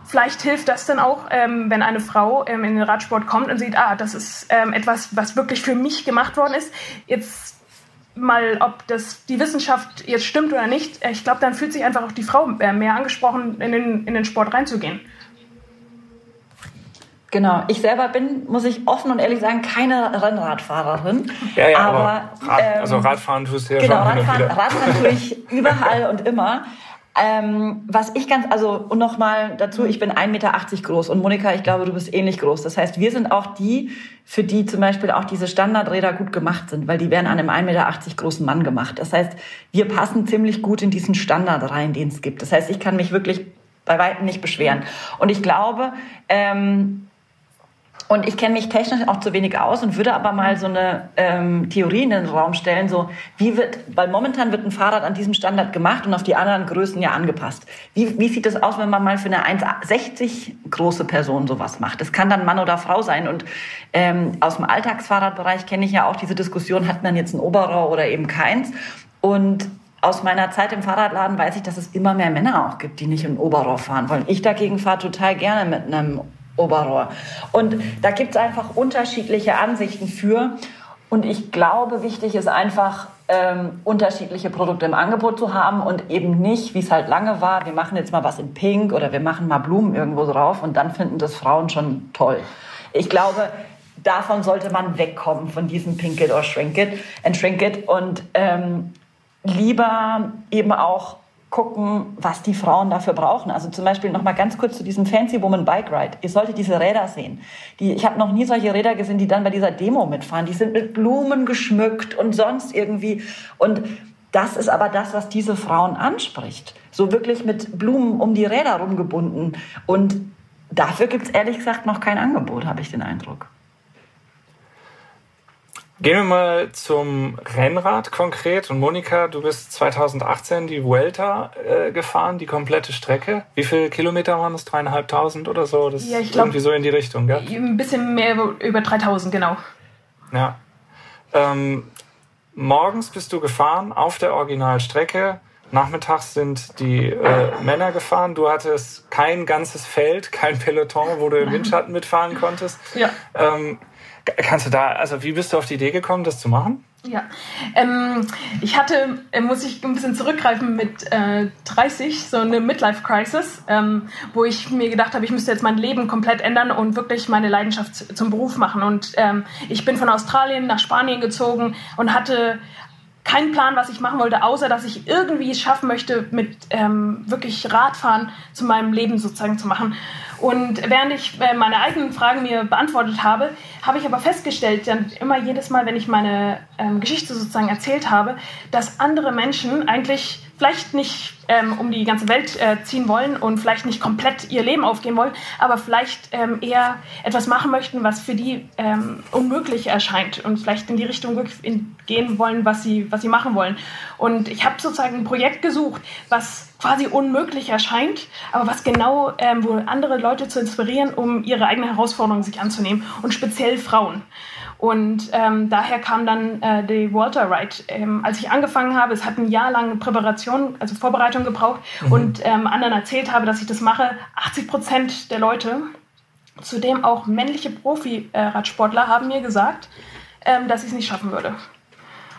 vielleicht hilft das dann auch, ähm, wenn eine Frau ähm, in den Radsport kommt und sieht, ah, das ist ähm, etwas, was wirklich für mich gemacht worden ist. Jetzt mal, ob das die Wissenschaft jetzt stimmt oder nicht. Ich glaube, dann fühlt sich einfach auch die Frau äh, mehr angesprochen, in den, in den Sport reinzugehen.
Genau, ich selber bin, muss ich offen und ehrlich sagen, keine Rennradfahrerin.
Ja, ja, aber, aber Rad, ähm, also Radfahren tust du ja genau,
schon Radfahren, Radfahren tue ich (laughs) überall und immer. Ähm, was ich ganz, also und nochmal dazu, ich bin 1,80 Meter groß und Monika, ich glaube, du bist ähnlich groß. Das heißt, wir sind auch die, für die zum Beispiel auch diese Standardräder gut gemacht sind, weil die werden an einem 1,80 Meter großen Mann gemacht. Das heißt, wir passen ziemlich gut in diesen Standard rein, den es gibt. Das heißt, ich kann mich wirklich bei weitem nicht beschweren. Und ich glaube, ähm, und ich kenne mich technisch auch zu wenig aus und würde aber mal so eine ähm, Theorie in den Raum stellen, so wie wird, weil momentan wird ein Fahrrad an diesem Standard gemacht und auf die anderen Größen ja angepasst. Wie, wie sieht das aus, wenn man mal für eine 1,60 große Person sowas macht? Das kann dann Mann oder Frau sein. Und ähm, aus dem Alltagsfahrradbereich kenne ich ja auch diese Diskussion, hat man jetzt ein Oberrohr oder eben keins? Und aus meiner Zeit im Fahrradladen weiß ich, dass es immer mehr Männer auch gibt, die nicht im Oberrohr fahren wollen. Ich dagegen fahre total gerne mit einem Oberrohr. Und da gibt es einfach unterschiedliche Ansichten für. Und ich glaube, wichtig ist einfach, ähm, unterschiedliche Produkte im Angebot zu haben und eben nicht, wie es halt lange war, wir machen jetzt mal was in Pink oder wir machen mal Blumen irgendwo drauf und dann finden das Frauen schon toll. Ich glaube, davon sollte man wegkommen, von diesem Pink it or Shrink it and Shrink it und ähm, lieber eben auch gucken, was die Frauen dafür brauchen. Also zum Beispiel noch mal ganz kurz zu diesem Fancy Woman Bike Ride. Ihr solltet diese Räder sehen. Die, ich habe noch nie solche Räder gesehen, die dann bei dieser Demo mitfahren. Die sind mit Blumen geschmückt und sonst irgendwie. Und das ist aber das, was diese Frauen anspricht. So wirklich mit Blumen um die Räder rumgebunden. Und dafür gibt es ehrlich gesagt noch kein Angebot, habe ich den Eindruck.
Gehen wir mal zum Rennrad konkret. Und Monika, du bist 2018 die Vuelta äh, gefahren, die komplette Strecke. Wie viele Kilometer waren das? Dreieinhalbtausend oder so? Das
ja, ich glaube.
Irgendwie so in die Richtung, gell?
Ein bisschen mehr über 3000, genau.
Ja. Ähm, morgens bist du gefahren auf der Originalstrecke. Nachmittags sind die äh, Männer gefahren. Du hattest kein ganzes Feld, kein Peloton, wo du im (laughs) Windschatten mitfahren konntest.
Ja.
Ähm, Kannst du da, also wie bist du auf die Idee gekommen, das zu machen?
Ja, ähm, ich hatte, äh, muss ich ein bisschen zurückgreifen, mit äh, 30 so eine Midlife-Crisis, ähm, wo ich mir gedacht habe, ich müsste jetzt mein Leben komplett ändern und wirklich meine Leidenschaft zum Beruf machen. Und ähm, ich bin von Australien nach Spanien gezogen und hatte keinen Plan, was ich machen wollte, außer dass ich irgendwie es schaffen möchte, mit ähm, wirklich Radfahren zu meinem Leben sozusagen zu machen. Und während ich äh, meine eigenen Fragen mir beantwortet habe, habe ich aber festgestellt, dann immer jedes Mal, wenn ich meine ähm, Geschichte sozusagen erzählt habe, dass andere Menschen eigentlich vielleicht nicht ähm, um die ganze Welt äh, ziehen wollen und vielleicht nicht komplett ihr Leben aufgeben wollen, aber vielleicht ähm, eher etwas machen möchten, was für die ähm, unmöglich erscheint und vielleicht in die Richtung gehen wollen, was sie, was sie machen wollen. Und ich habe sozusagen ein Projekt gesucht, was quasi unmöglich erscheint, aber was genau, ähm, wo andere Leute zu inspirieren, um ihre eigenen Herausforderungen sich anzunehmen und speziell Frauen. Und ähm, daher kam dann äh, die Walter Ride. Ähm, als ich angefangen habe, es hat ein Jahr lang Präparation, also Vorbereitung gebraucht mhm. und ähm, anderen erzählt habe, dass ich das mache. 80 Prozent der Leute, zudem auch männliche Profi-Radsportler, haben mir gesagt, ähm, dass ich es nicht schaffen würde.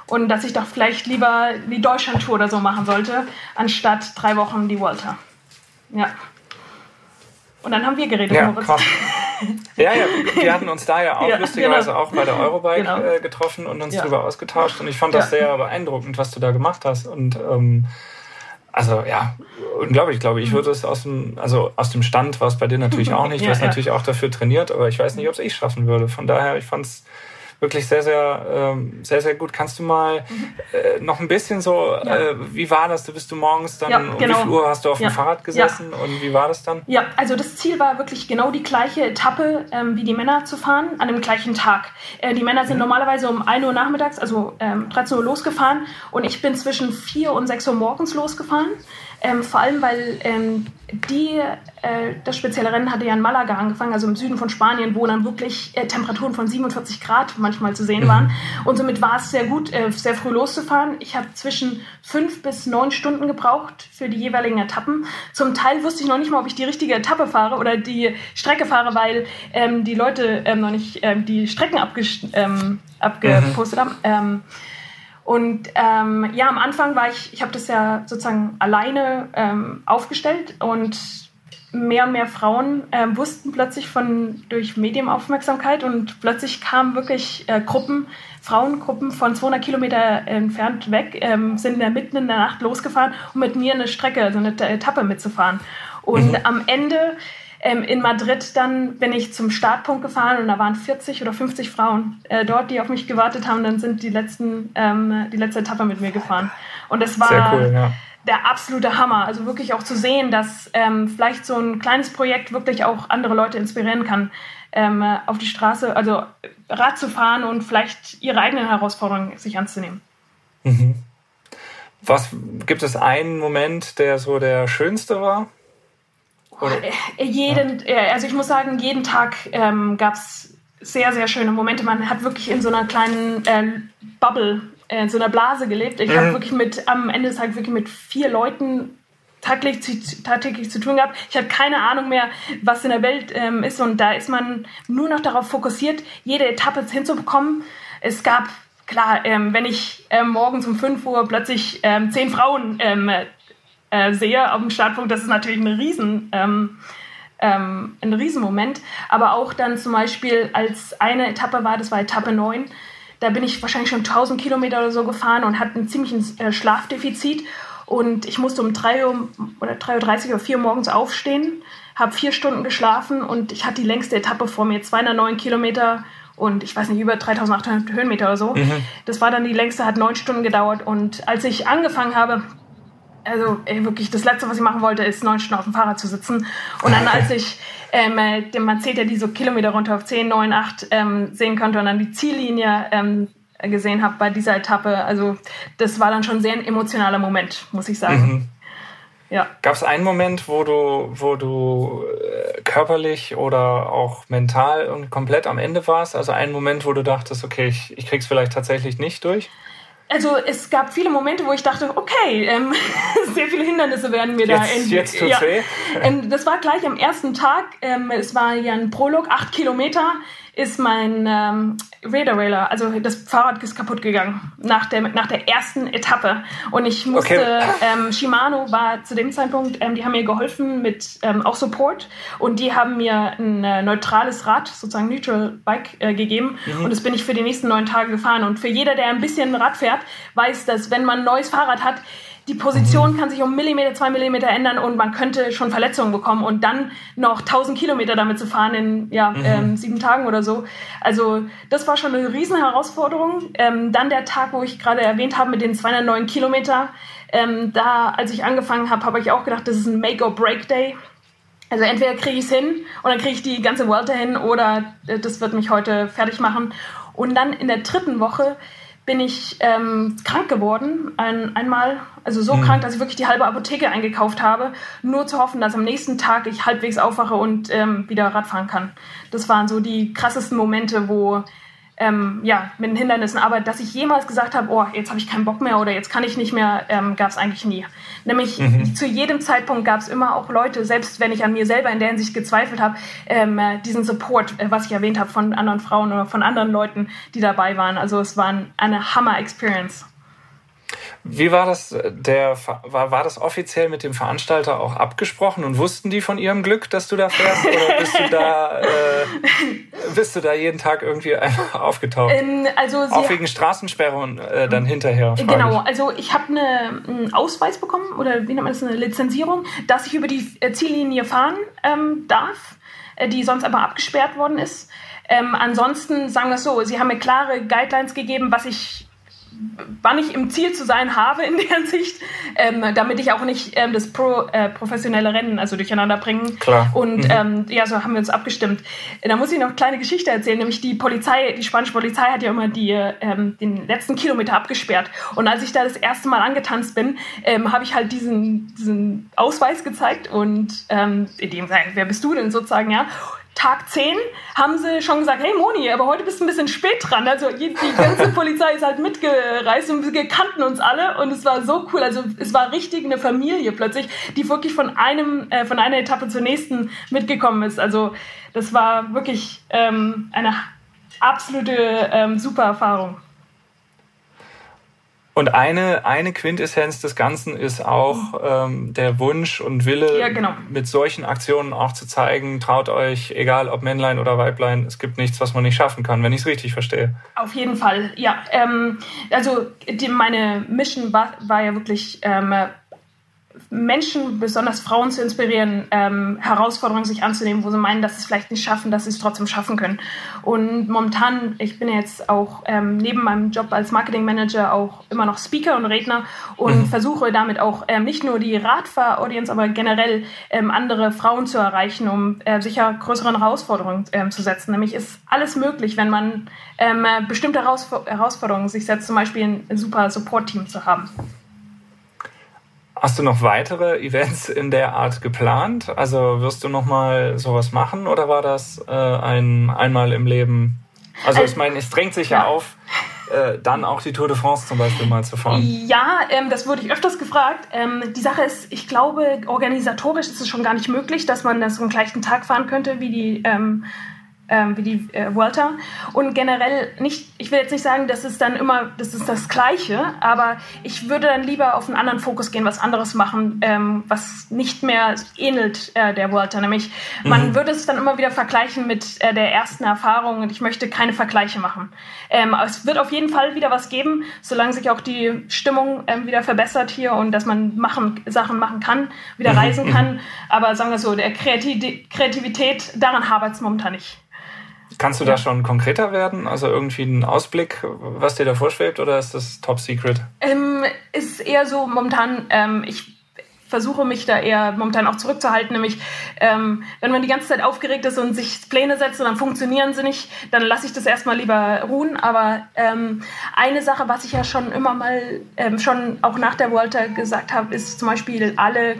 Und dass ich doch vielleicht lieber die Deutschland-Tour oder so machen sollte, anstatt drei Wochen die Walter. Ja. Und dann haben wir geredet,
ja, Moritz. Krass. (laughs) Ja, ja, wir hatten uns da ja auch (laughs) ja, lustigerweise genau. auch bei der Eurobike genau. äh, getroffen und uns ja. darüber ausgetauscht. Und ich fand das ja. sehr beeindruckend, was du da gemacht hast. Und ähm, also ja, unglaublich, glaube ich. Ich würde es aus dem, also aus dem Stand war es bei dir natürlich auch nicht. Du hast natürlich auch dafür trainiert, aber ich weiß nicht, ob es ich schaffen würde. Von daher, ich fand es wirklich sehr, sehr, ähm, sehr, sehr gut. Kannst du mal äh, noch ein bisschen so, ja. äh, wie war das? Du bist du morgens dann, ja, genau. um wie genau. viel Uhr hast du auf ja. dem Fahrrad gesessen und wie war das dann?
Ja, also das Ziel war wirklich genau die gleiche Etappe ähm, wie die Männer zu fahren, an dem gleichen Tag. Äh, die Männer sind mhm. normalerweise um 1 Uhr nachmittags, also ähm, 13 Uhr losgefahren und ich bin zwischen 4 und 6 Uhr morgens losgefahren. Ähm, vor allem, weil ähm, die, äh, das spezielle Rennen hatte ja in Malaga angefangen, also im Süden von Spanien, wo dann wirklich äh, Temperaturen von 47 Grad manchmal zu sehen waren. Mhm. Und somit war es sehr gut, äh, sehr früh loszufahren. Ich habe zwischen fünf bis neun Stunden gebraucht für die jeweiligen Etappen. Zum Teil wusste ich noch nicht mal, ob ich die richtige Etappe fahre oder die Strecke fahre, weil ähm, die Leute ähm, noch nicht ähm, die Strecken ähm, abgepostet mhm. haben. Und ähm, ja, am Anfang war ich, ich habe das ja sozusagen alleine ähm, aufgestellt und mehr und mehr Frauen ähm, wussten plötzlich von durch Medienaufmerksamkeit und plötzlich kamen wirklich äh, Gruppen, Frauengruppen von 200 Kilometer entfernt weg, ähm, sind in der mitten in der Nacht losgefahren, um mit mir eine Strecke, also eine Etappe mitzufahren. Und mhm. am Ende ähm, in Madrid dann bin ich zum Startpunkt gefahren und da waren 40 oder 50 Frauen äh, dort, die auf mich gewartet haben. Dann sind die letzten, ähm, die letzte Etappe mit mir gefahren. Und es war cool, ja. der absolute Hammer. Also wirklich auch zu sehen, dass ähm, vielleicht so ein kleines Projekt wirklich auch andere Leute inspirieren kann, ähm, auf die Straße, also Rad zu fahren und vielleicht ihre eigenen Herausforderungen sich anzunehmen.
Mhm. Was gibt es einen Moment, der so der schönste war?
Oder? Äh, jeden, ja. also ich muss sagen, jeden Tag ähm, gab es sehr, sehr schöne Momente. Man hat wirklich in so einer kleinen äh, Bubble, äh, in so einer Blase gelebt. Ich mhm. habe wirklich mit, am Ende des Tages wirklich mit vier Leuten tagtäglich, tagtäglich zu tun gehabt. Ich habe keine Ahnung mehr, was in der Welt ähm, ist und da ist man nur noch darauf fokussiert, jede Etappe hinzubekommen. Es gab klar, ähm, wenn ich ähm, morgens um 5 Uhr plötzlich ähm, zehn Frauen ähm, äh, sehe auf dem Startpunkt, das ist natürlich ein Riesen, ähm, ähm, ein Riesenmoment. Aber auch dann zum Beispiel, als eine Etappe war, das war Etappe 9, da bin ich wahrscheinlich schon 1000 Kilometer oder so gefahren und hatte ein ziemliches äh, Schlafdefizit. und ich musste um 3 Uhr oder 3.30 Uhr oder 4 Uhr morgens aufstehen, habe vier Stunden geschlafen und ich hatte die längste Etappe vor mir, 209 Kilometer und ich weiß nicht, über 3800 Höhenmeter oder so. Mhm. Das war dann die längste, hat neun Stunden gedauert und als ich angefangen habe, also ey, wirklich das Letzte, was ich machen wollte, ist neun Stunden auf dem Fahrrad zu sitzen. Und dann, als ich, ähm, äh, man zählt ja diese Kilometer runter auf 10, 9, 8 ähm, sehen konnte und dann die Ziellinie ähm, gesehen habe bei dieser Etappe, also das war dann schon sehr ein emotionaler Moment, muss ich sagen. Mhm.
Ja. Gab es einen Moment, wo du, wo du äh, körperlich oder auch mental komplett am Ende warst? Also einen Moment, wo du dachtest, okay, ich, ich krieg's vielleicht tatsächlich nicht durch?
Also es gab viele Momente, wo ich dachte, okay, ähm, (laughs) sehr viele Hindernisse werden mir da.
Jetzt, jetzt tut's ja. weh.
Ähm, das war gleich am ersten Tag. Ähm, es war ja ein Prolog, acht Kilometer ist mein ähm, Radar Railer, also das Fahrrad ist kaputt gegangen nach der, nach der ersten Etappe. Und ich musste, okay. ähm, Shimano war zu dem Zeitpunkt, ähm, die haben mir geholfen mit ähm, auch Support und die haben mir ein äh, neutrales Rad, sozusagen Neutral Bike, äh, gegeben. Mhm. Und das bin ich für die nächsten neun Tage gefahren. Und für jeder, der ein bisschen Rad fährt, weiß, dass wenn man ein neues Fahrrad hat, die Position mhm. kann sich um Millimeter, zwei Millimeter ändern und man könnte schon Verletzungen bekommen und dann noch 1000 Kilometer damit zu fahren in ja, mhm. ähm, sieben Tagen oder so. Also das war schon eine riesen Herausforderung. Ähm, dann der Tag, wo ich gerade erwähnt habe mit den 209 Kilometer. Ähm, da, als ich angefangen habe, habe ich auch gedacht, das ist ein Make-or-Break-Day. Also entweder kriege ich es hin und dann kriege ich die ganze Welt hin oder äh, das wird mich heute fertig machen. Und dann in der dritten Woche bin ich ähm, krank geworden, ein, einmal, also so mhm. krank, dass ich wirklich die halbe Apotheke eingekauft habe, nur zu hoffen, dass am nächsten Tag ich halbwegs aufwache und ähm, wieder Radfahren kann. Das waren so die krassesten Momente, wo ähm, ja, mit den Hindernissen. Aber dass ich jemals gesagt habe, oh, jetzt habe ich keinen Bock mehr oder jetzt kann ich nicht mehr, ähm, gab es eigentlich nie. Nämlich mhm. zu jedem Zeitpunkt gab es immer auch Leute, selbst wenn ich an mir selber in der Hinsicht gezweifelt habe, ähm, äh, diesen Support, äh, was ich erwähnt habe, von anderen Frauen oder von anderen Leuten, die dabei waren. Also es war eine Hammer-Experience.
Wie war das, äh, der, war, war das offiziell mit dem Veranstalter auch abgesprochen und wussten die von ihrem Glück, dass du da fährst? Oder bist du da, äh, bist du da jeden Tag irgendwie einfach aufgetaucht? Ähm, also auch wegen Straßensperrung äh, dann hinterher?
Genau, also ich habe eine, einen Ausweis bekommen oder wie nennt man das, eine Lizenzierung, dass ich über die äh, Ziellinie fahren ähm, darf, äh, die sonst aber abgesperrt worden ist. Ähm, ansonsten sagen wir es so, sie haben mir klare Guidelines gegeben, was ich wann ich im Ziel zu sein habe in der Sicht, ähm, damit ich auch nicht ähm, das pro, äh, professionelle Rennen also durcheinander bringen.
Klar.
Und mhm. ähm, ja, so haben wir uns abgestimmt. Da muss ich noch eine kleine Geschichte erzählen, nämlich die Polizei, die spanische Polizei hat ja immer die, ähm, den letzten Kilometer abgesperrt. Und als ich da das erste Mal angetanzt bin, ähm, habe ich halt diesen, diesen Ausweis gezeigt und ähm, in dem wer bist du denn sozusagen, ja? Tag 10 haben sie schon gesagt, hey Moni, aber heute bist du ein bisschen spät dran. Also die ganze (laughs) Polizei ist halt mitgereist und wir kannten uns alle und es war so cool. Also es war richtig eine Familie plötzlich, die wirklich von einem, äh, von einer Etappe zur nächsten mitgekommen ist. Also das war wirklich ähm, eine absolute ähm, super Erfahrung.
Und eine, eine Quintessenz des Ganzen ist auch ähm, der Wunsch und Wille,
ja, genau.
mit solchen Aktionen auch zu zeigen, traut euch, egal ob Männlein oder Weiblein, es gibt nichts, was man nicht schaffen kann, wenn ich es richtig verstehe.
Auf jeden Fall, ja. Ähm, also die, meine Mission war, war ja wirklich ähm, Menschen, besonders Frauen zu inspirieren, ähm, Herausforderungen sich anzunehmen, wo sie meinen, dass sie es vielleicht nicht schaffen, dass sie es trotzdem schaffen können. Und momentan, ich bin jetzt auch ähm, neben meinem Job als Marketingmanager auch immer noch Speaker und Redner und mhm. versuche damit auch ähm, nicht nur die Radfahr-Audience, aber generell ähm, andere Frauen zu erreichen, um äh, sicher größeren Herausforderungen ähm, zu setzen. Nämlich ist alles möglich, wenn man ähm, bestimmte Herausforderungen sich setzt, zum Beispiel ein super Support-Team zu haben.
Hast du noch weitere Events in der Art geplant? Also wirst du noch mal sowas machen oder war das äh, ein einmal im Leben? Also, also ich meine, es drängt sich ja, ja auf, äh, dann auch die Tour de France zum Beispiel mal zu fahren.
Ja, ähm, das wurde ich öfters gefragt. Ähm, die Sache ist, ich glaube, organisatorisch ist es schon gar nicht möglich, dass man das am gleichen Tag fahren könnte wie die ähm, ähm, wie die äh, Vuelta. Und generell nicht, ich will jetzt nicht sagen, das ist dann immer, das ist das Gleiche, aber ich würde dann lieber auf einen anderen Fokus gehen, was anderes machen, ähm, was nicht mehr ähnelt äh, der Vuelta. Nämlich, man mhm. würde es dann immer wieder vergleichen mit äh, der ersten Erfahrung und ich möchte keine Vergleiche machen. Ähm, es wird auf jeden Fall wieder was geben, solange sich auch die Stimmung ähm, wieder verbessert hier und dass man machen, Sachen machen kann, wieder mhm. reisen kann. Aber sagen wir so, der Kreativität, daran hapert es momentan nicht.
Kannst du da schon konkreter werden? Also irgendwie einen Ausblick, was dir da vorschwebt, oder ist das top secret?
Ähm, ist eher so momentan, ähm, ich versuche mich da eher momentan auch zurückzuhalten, nämlich ähm, wenn man die ganze Zeit aufgeregt ist und sich Pläne setzt und dann funktionieren sie nicht, dann lasse ich das erstmal lieber ruhen. Aber ähm, eine Sache, was ich ja schon immer mal ähm, schon auch nach der Volta gesagt habe, ist zum Beispiel alle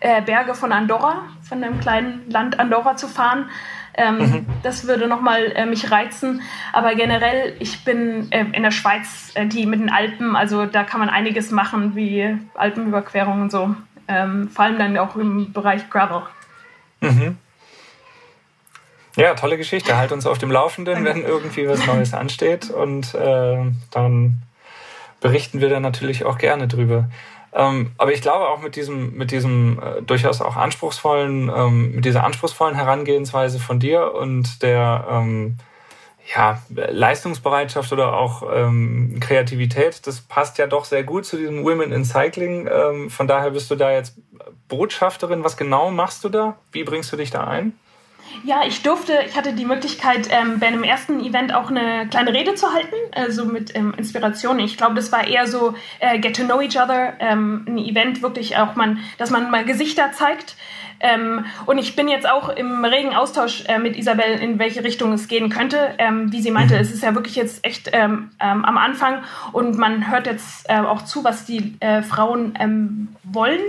äh, Berge von Andorra, von dem kleinen Land Andorra zu fahren. Ähm, mhm. Das würde nochmal äh, mich reizen. Aber generell, ich bin äh, in der Schweiz, äh, die mit den Alpen, also da kann man einiges machen, wie Alpenüberquerungen und so. Ähm, vor allem dann auch im Bereich Gravel.
Mhm. Ja, tolle Geschichte. Halt uns auf dem Laufenden, wenn irgendwie was Neues ansteht. Und äh, dann berichten wir da natürlich auch gerne drüber. Ähm, aber ich glaube auch mit diesem, mit diesem äh, durchaus auch anspruchsvollen, ähm, mit dieser anspruchsvollen Herangehensweise von dir und der ähm, ja, Leistungsbereitschaft oder auch ähm, Kreativität, das passt ja doch sehr gut zu diesem Women in Cycling. Ähm, von daher bist du da jetzt Botschafterin. Was genau machst du da? Wie bringst du dich da ein?
Ja, ich durfte, ich hatte die Möglichkeit, ähm, bei einem ersten Event auch eine kleine Rede zu halten, also mit ähm, Inspiration. Ich glaube, das war eher so äh, Get to Know Each Other, ähm, ein Event wirklich auch, man, dass man mal Gesichter zeigt. Ähm, und ich bin jetzt auch im regen Austausch äh, mit Isabel, in welche Richtung es gehen könnte. Ähm, wie sie meinte, mhm. es ist ja wirklich jetzt echt ähm, ähm am Anfang und man hört jetzt äh, auch zu, was die äh, Frauen ähm, wollen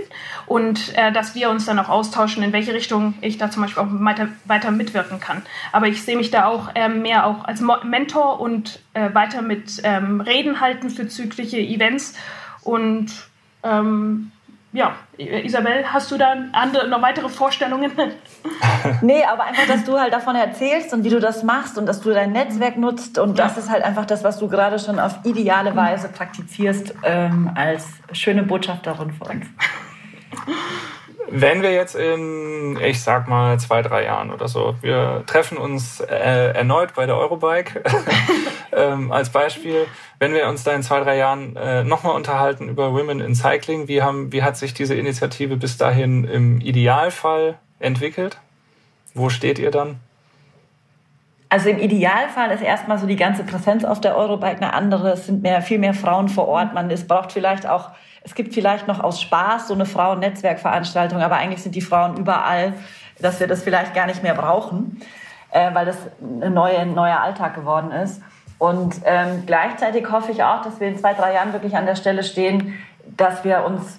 und äh, dass wir uns dann auch austauschen, in welche Richtung ich da zum Beispiel auch weiter, weiter mitwirken kann. Aber ich sehe mich da auch ähm, mehr auch als Mo Mentor und äh, weiter mit Reden halten für zügliche Events und ähm, ja, Isabel, hast du da andere, noch weitere Vorstellungen? (laughs)
nee, aber einfach, dass du halt davon erzählst und wie du das machst und dass du dein Netzwerk nutzt und ja. das ist halt einfach das, was du gerade schon auf ideale Weise praktizierst ähm, als schöne Botschafterin für uns.
Wenn wir jetzt in, ich sag mal, zwei, drei Jahren oder so, wir treffen uns äh, erneut bei der Eurobike (laughs) ähm, als Beispiel, wenn wir uns da in zwei, drei Jahren äh, nochmal unterhalten über Women in Cycling, wie, haben, wie hat sich diese Initiative bis dahin im Idealfall entwickelt? Wo steht ihr dann?
Also im Idealfall ist erstmal so die ganze Präsenz auf der Eurobike eine andere. Es sind mehr, viel mehr Frauen vor Ort. Man, es braucht vielleicht auch es gibt vielleicht noch aus Spaß so eine Frauen-Netzwerkveranstaltung, aber eigentlich sind die Frauen überall, dass wir das vielleicht gar nicht mehr brauchen, äh, weil das ein neue, neuer Alltag geworden ist. Und ähm, gleichzeitig hoffe ich auch, dass wir in zwei, drei Jahren wirklich an der Stelle stehen, dass wir uns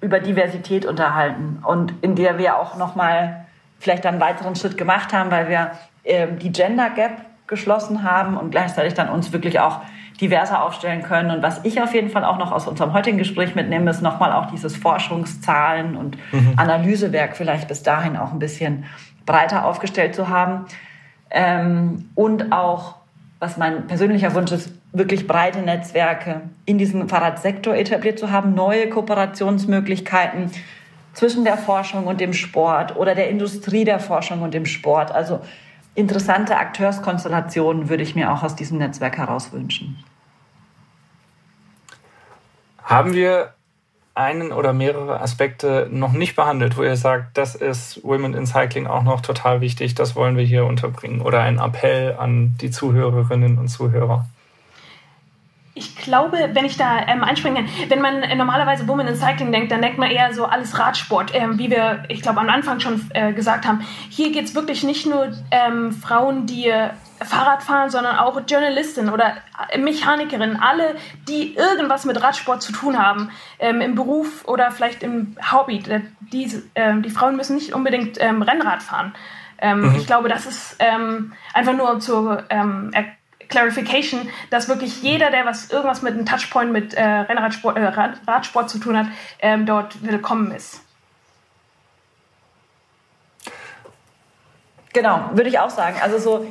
über Diversität unterhalten und in der wir auch noch mal vielleicht einen weiteren Schritt gemacht haben, weil wir ähm, die Gender Gap geschlossen haben und gleichzeitig dann uns wirklich auch diverser aufstellen können. Und was ich auf jeden Fall auch noch aus unserem heutigen Gespräch mitnehme, ist nochmal auch dieses Forschungszahlen und mhm. Analysewerk vielleicht bis dahin auch ein bisschen breiter aufgestellt zu haben. Ähm, und auch, was mein persönlicher Wunsch ist, wirklich breite Netzwerke in diesem Fahrradsektor etabliert zu haben, neue Kooperationsmöglichkeiten zwischen der Forschung und dem Sport oder der Industrie der Forschung und dem Sport. Also interessante Akteurskonstellationen würde ich mir auch aus diesem Netzwerk heraus wünschen.
Haben wir einen oder mehrere Aspekte noch nicht behandelt, wo ihr sagt, das ist Women in Cycling auch noch total wichtig, das wollen wir hier unterbringen? Oder ein Appell an die Zuhörerinnen und Zuhörer?
Ich glaube, wenn ich da ähm, einspringen kann, wenn man äh, normalerweise Women in Cycling denkt, dann denkt man eher so alles Radsport, ähm, wie wir, ich glaube, am Anfang schon äh, gesagt haben. Hier geht es wirklich nicht nur ähm, Frauen, die äh, Fahrrad fahren, sondern auch Journalistinnen oder äh, Mechanikerinnen, alle, die irgendwas mit Radsport zu tun haben, ähm, im Beruf oder vielleicht im Hobby. Die, ähm, die Frauen müssen nicht unbedingt ähm, Rennrad fahren. Mhm. Ich glaube, das ist einfach nur zur ähm, Clarification, dass wirklich jeder, der was irgendwas mit einem Touchpoint mit äh, Rennradsport, äh, Radsport zu tun hat, ähm, dort willkommen ist.
Genau, würde ich auch sagen. Also so,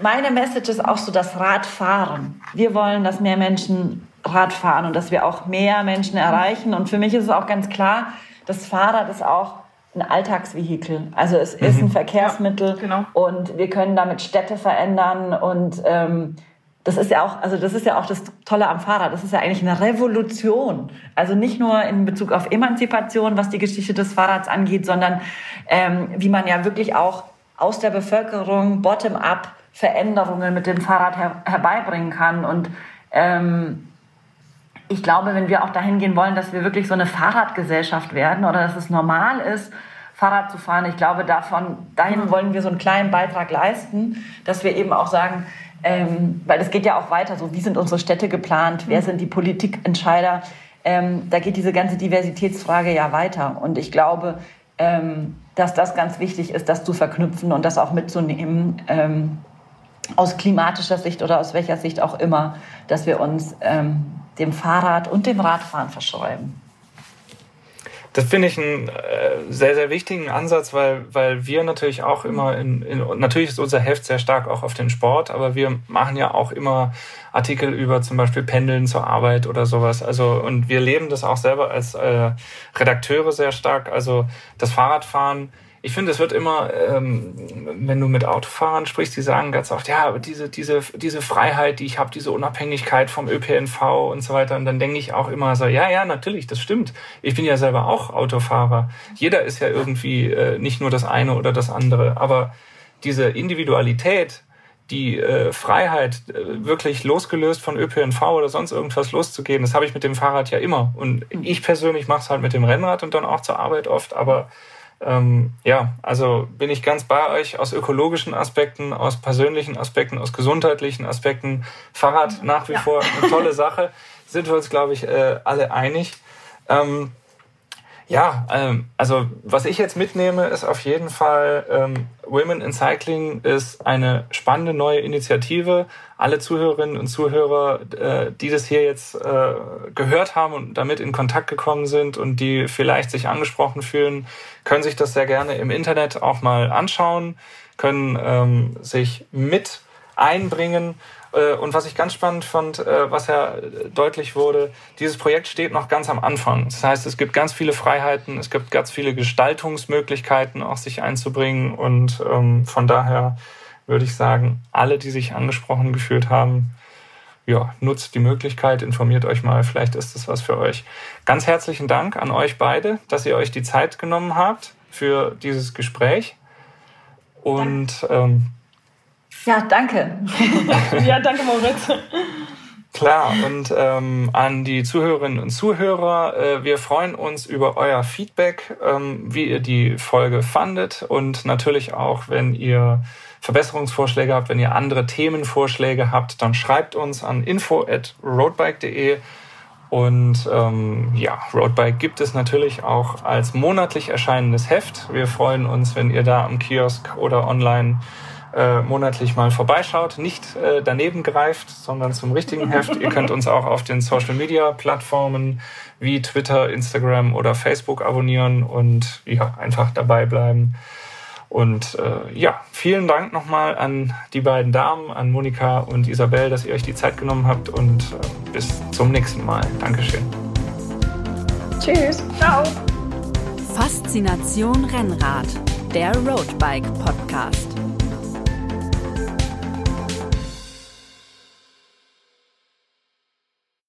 meine Message ist auch so das Radfahren. Wir wollen, dass mehr Menschen Rad fahren und dass wir auch mehr Menschen erreichen. Und für mich ist es auch ganz klar, das Fahrrad ist auch ein Alltagsvehikel. Also es ist ein mhm. Verkehrsmittel ja, genau. und wir können damit Städte verändern und ähm, das ist ja auch, also das ist ja auch das Tolle am Fahrrad. Das ist ja eigentlich eine Revolution. Also nicht nur in Bezug auf Emanzipation, was die Geschichte des Fahrrads angeht, sondern ähm, wie man ja wirklich auch aus der Bevölkerung bottom-up Veränderungen mit dem Fahrrad her herbeibringen kann. Und ähm, ich glaube, wenn wir auch dahin gehen wollen, dass wir wirklich so eine Fahrradgesellschaft werden oder dass es normal ist, Fahrrad zu fahren, ich glaube, davon, dahin wollen wir so einen kleinen Beitrag leisten, dass wir eben auch sagen, ähm, weil es geht ja auch weiter, so wie sind unsere Städte geplant, wer sind die Politikentscheider, ähm, da geht diese ganze Diversitätsfrage ja weiter. Und ich glaube, ähm, dass das ganz wichtig ist, das zu verknüpfen und das auch mitzunehmen, ähm, aus klimatischer Sicht oder aus welcher Sicht auch immer, dass wir uns ähm, dem Fahrrad und dem Radfahren verschreiben.
Das finde ich einen äh, sehr, sehr wichtigen Ansatz, weil, weil wir natürlich auch immer in, in, natürlich ist unser Heft sehr stark auch auf den Sport, aber wir machen ja auch immer Artikel über zum Beispiel Pendeln zur Arbeit oder sowas. Also, und wir leben das auch selber als äh, Redakteure sehr stark. Also das Fahrradfahren ich finde, es wird immer, ähm, wenn du mit Autofahrern sprichst, die sagen ganz oft, ja, diese, diese, diese Freiheit, die ich habe, diese Unabhängigkeit vom ÖPNV und so weiter. Und dann denke ich auch immer so, ja, ja, natürlich, das stimmt. Ich bin ja selber auch Autofahrer. Jeder ist ja irgendwie äh, nicht nur das eine oder das andere. Aber diese Individualität, die äh, Freiheit, äh, wirklich losgelöst von ÖPNV oder sonst irgendwas loszugehen, das habe ich mit dem Fahrrad ja immer. Und ich persönlich mache es halt mit dem Rennrad und dann auch zur Arbeit oft, aber ähm, ja, also bin ich ganz bei euch aus ökologischen Aspekten, aus persönlichen Aspekten, aus gesundheitlichen Aspekten. Fahrrad nach wie ja. vor eine tolle Sache. Sind wir uns, glaube ich, äh, alle einig. Ähm, ja, ähm, also was ich jetzt mitnehme, ist auf jeden Fall, ähm, Women in Cycling ist eine spannende neue Initiative. Alle Zuhörerinnen und Zuhörer, äh, die das hier jetzt äh, gehört haben und damit in Kontakt gekommen sind und die vielleicht sich angesprochen fühlen, können sich das sehr gerne im Internet auch mal anschauen, können ähm, sich mit einbringen äh, und was ich ganz spannend fand, äh, was ja deutlich wurde, dieses Projekt steht noch ganz am Anfang. Das heißt, es gibt ganz viele Freiheiten, es gibt ganz viele Gestaltungsmöglichkeiten, auch sich einzubringen. Und ähm, von daher würde ich sagen, alle, die sich angesprochen gefühlt haben, ja, nutzt die Möglichkeit, informiert euch mal, vielleicht ist das was für euch. Ganz herzlichen Dank an euch beide, dass ihr euch die Zeit genommen habt für dieses Gespräch. Und ähm,
ja, danke. (laughs)
ja, danke, Moritz.
Klar, und ähm, an die Zuhörerinnen und Zuhörer, äh, wir freuen uns über euer Feedback, ähm, wie ihr die Folge fandet und natürlich auch, wenn ihr Verbesserungsvorschläge habt, wenn ihr andere Themenvorschläge habt, dann schreibt uns an info at roadbike.de und ähm, ja, Roadbike gibt es natürlich auch als monatlich erscheinendes Heft. Wir freuen uns, wenn ihr da am Kiosk oder online äh, monatlich mal vorbeischaut, nicht äh, daneben greift, sondern zum richtigen (laughs) Heft. Ihr könnt uns auch auf den Social Media Plattformen wie Twitter, Instagram oder Facebook abonnieren und ja, einfach dabei bleiben. Und äh, ja, vielen Dank nochmal an die beiden Damen, an Monika und Isabel, dass ihr euch die Zeit genommen habt und äh, bis zum nächsten Mal. Dankeschön.
Tschüss. Ciao.
Faszination Rennrad, der Roadbike Podcast.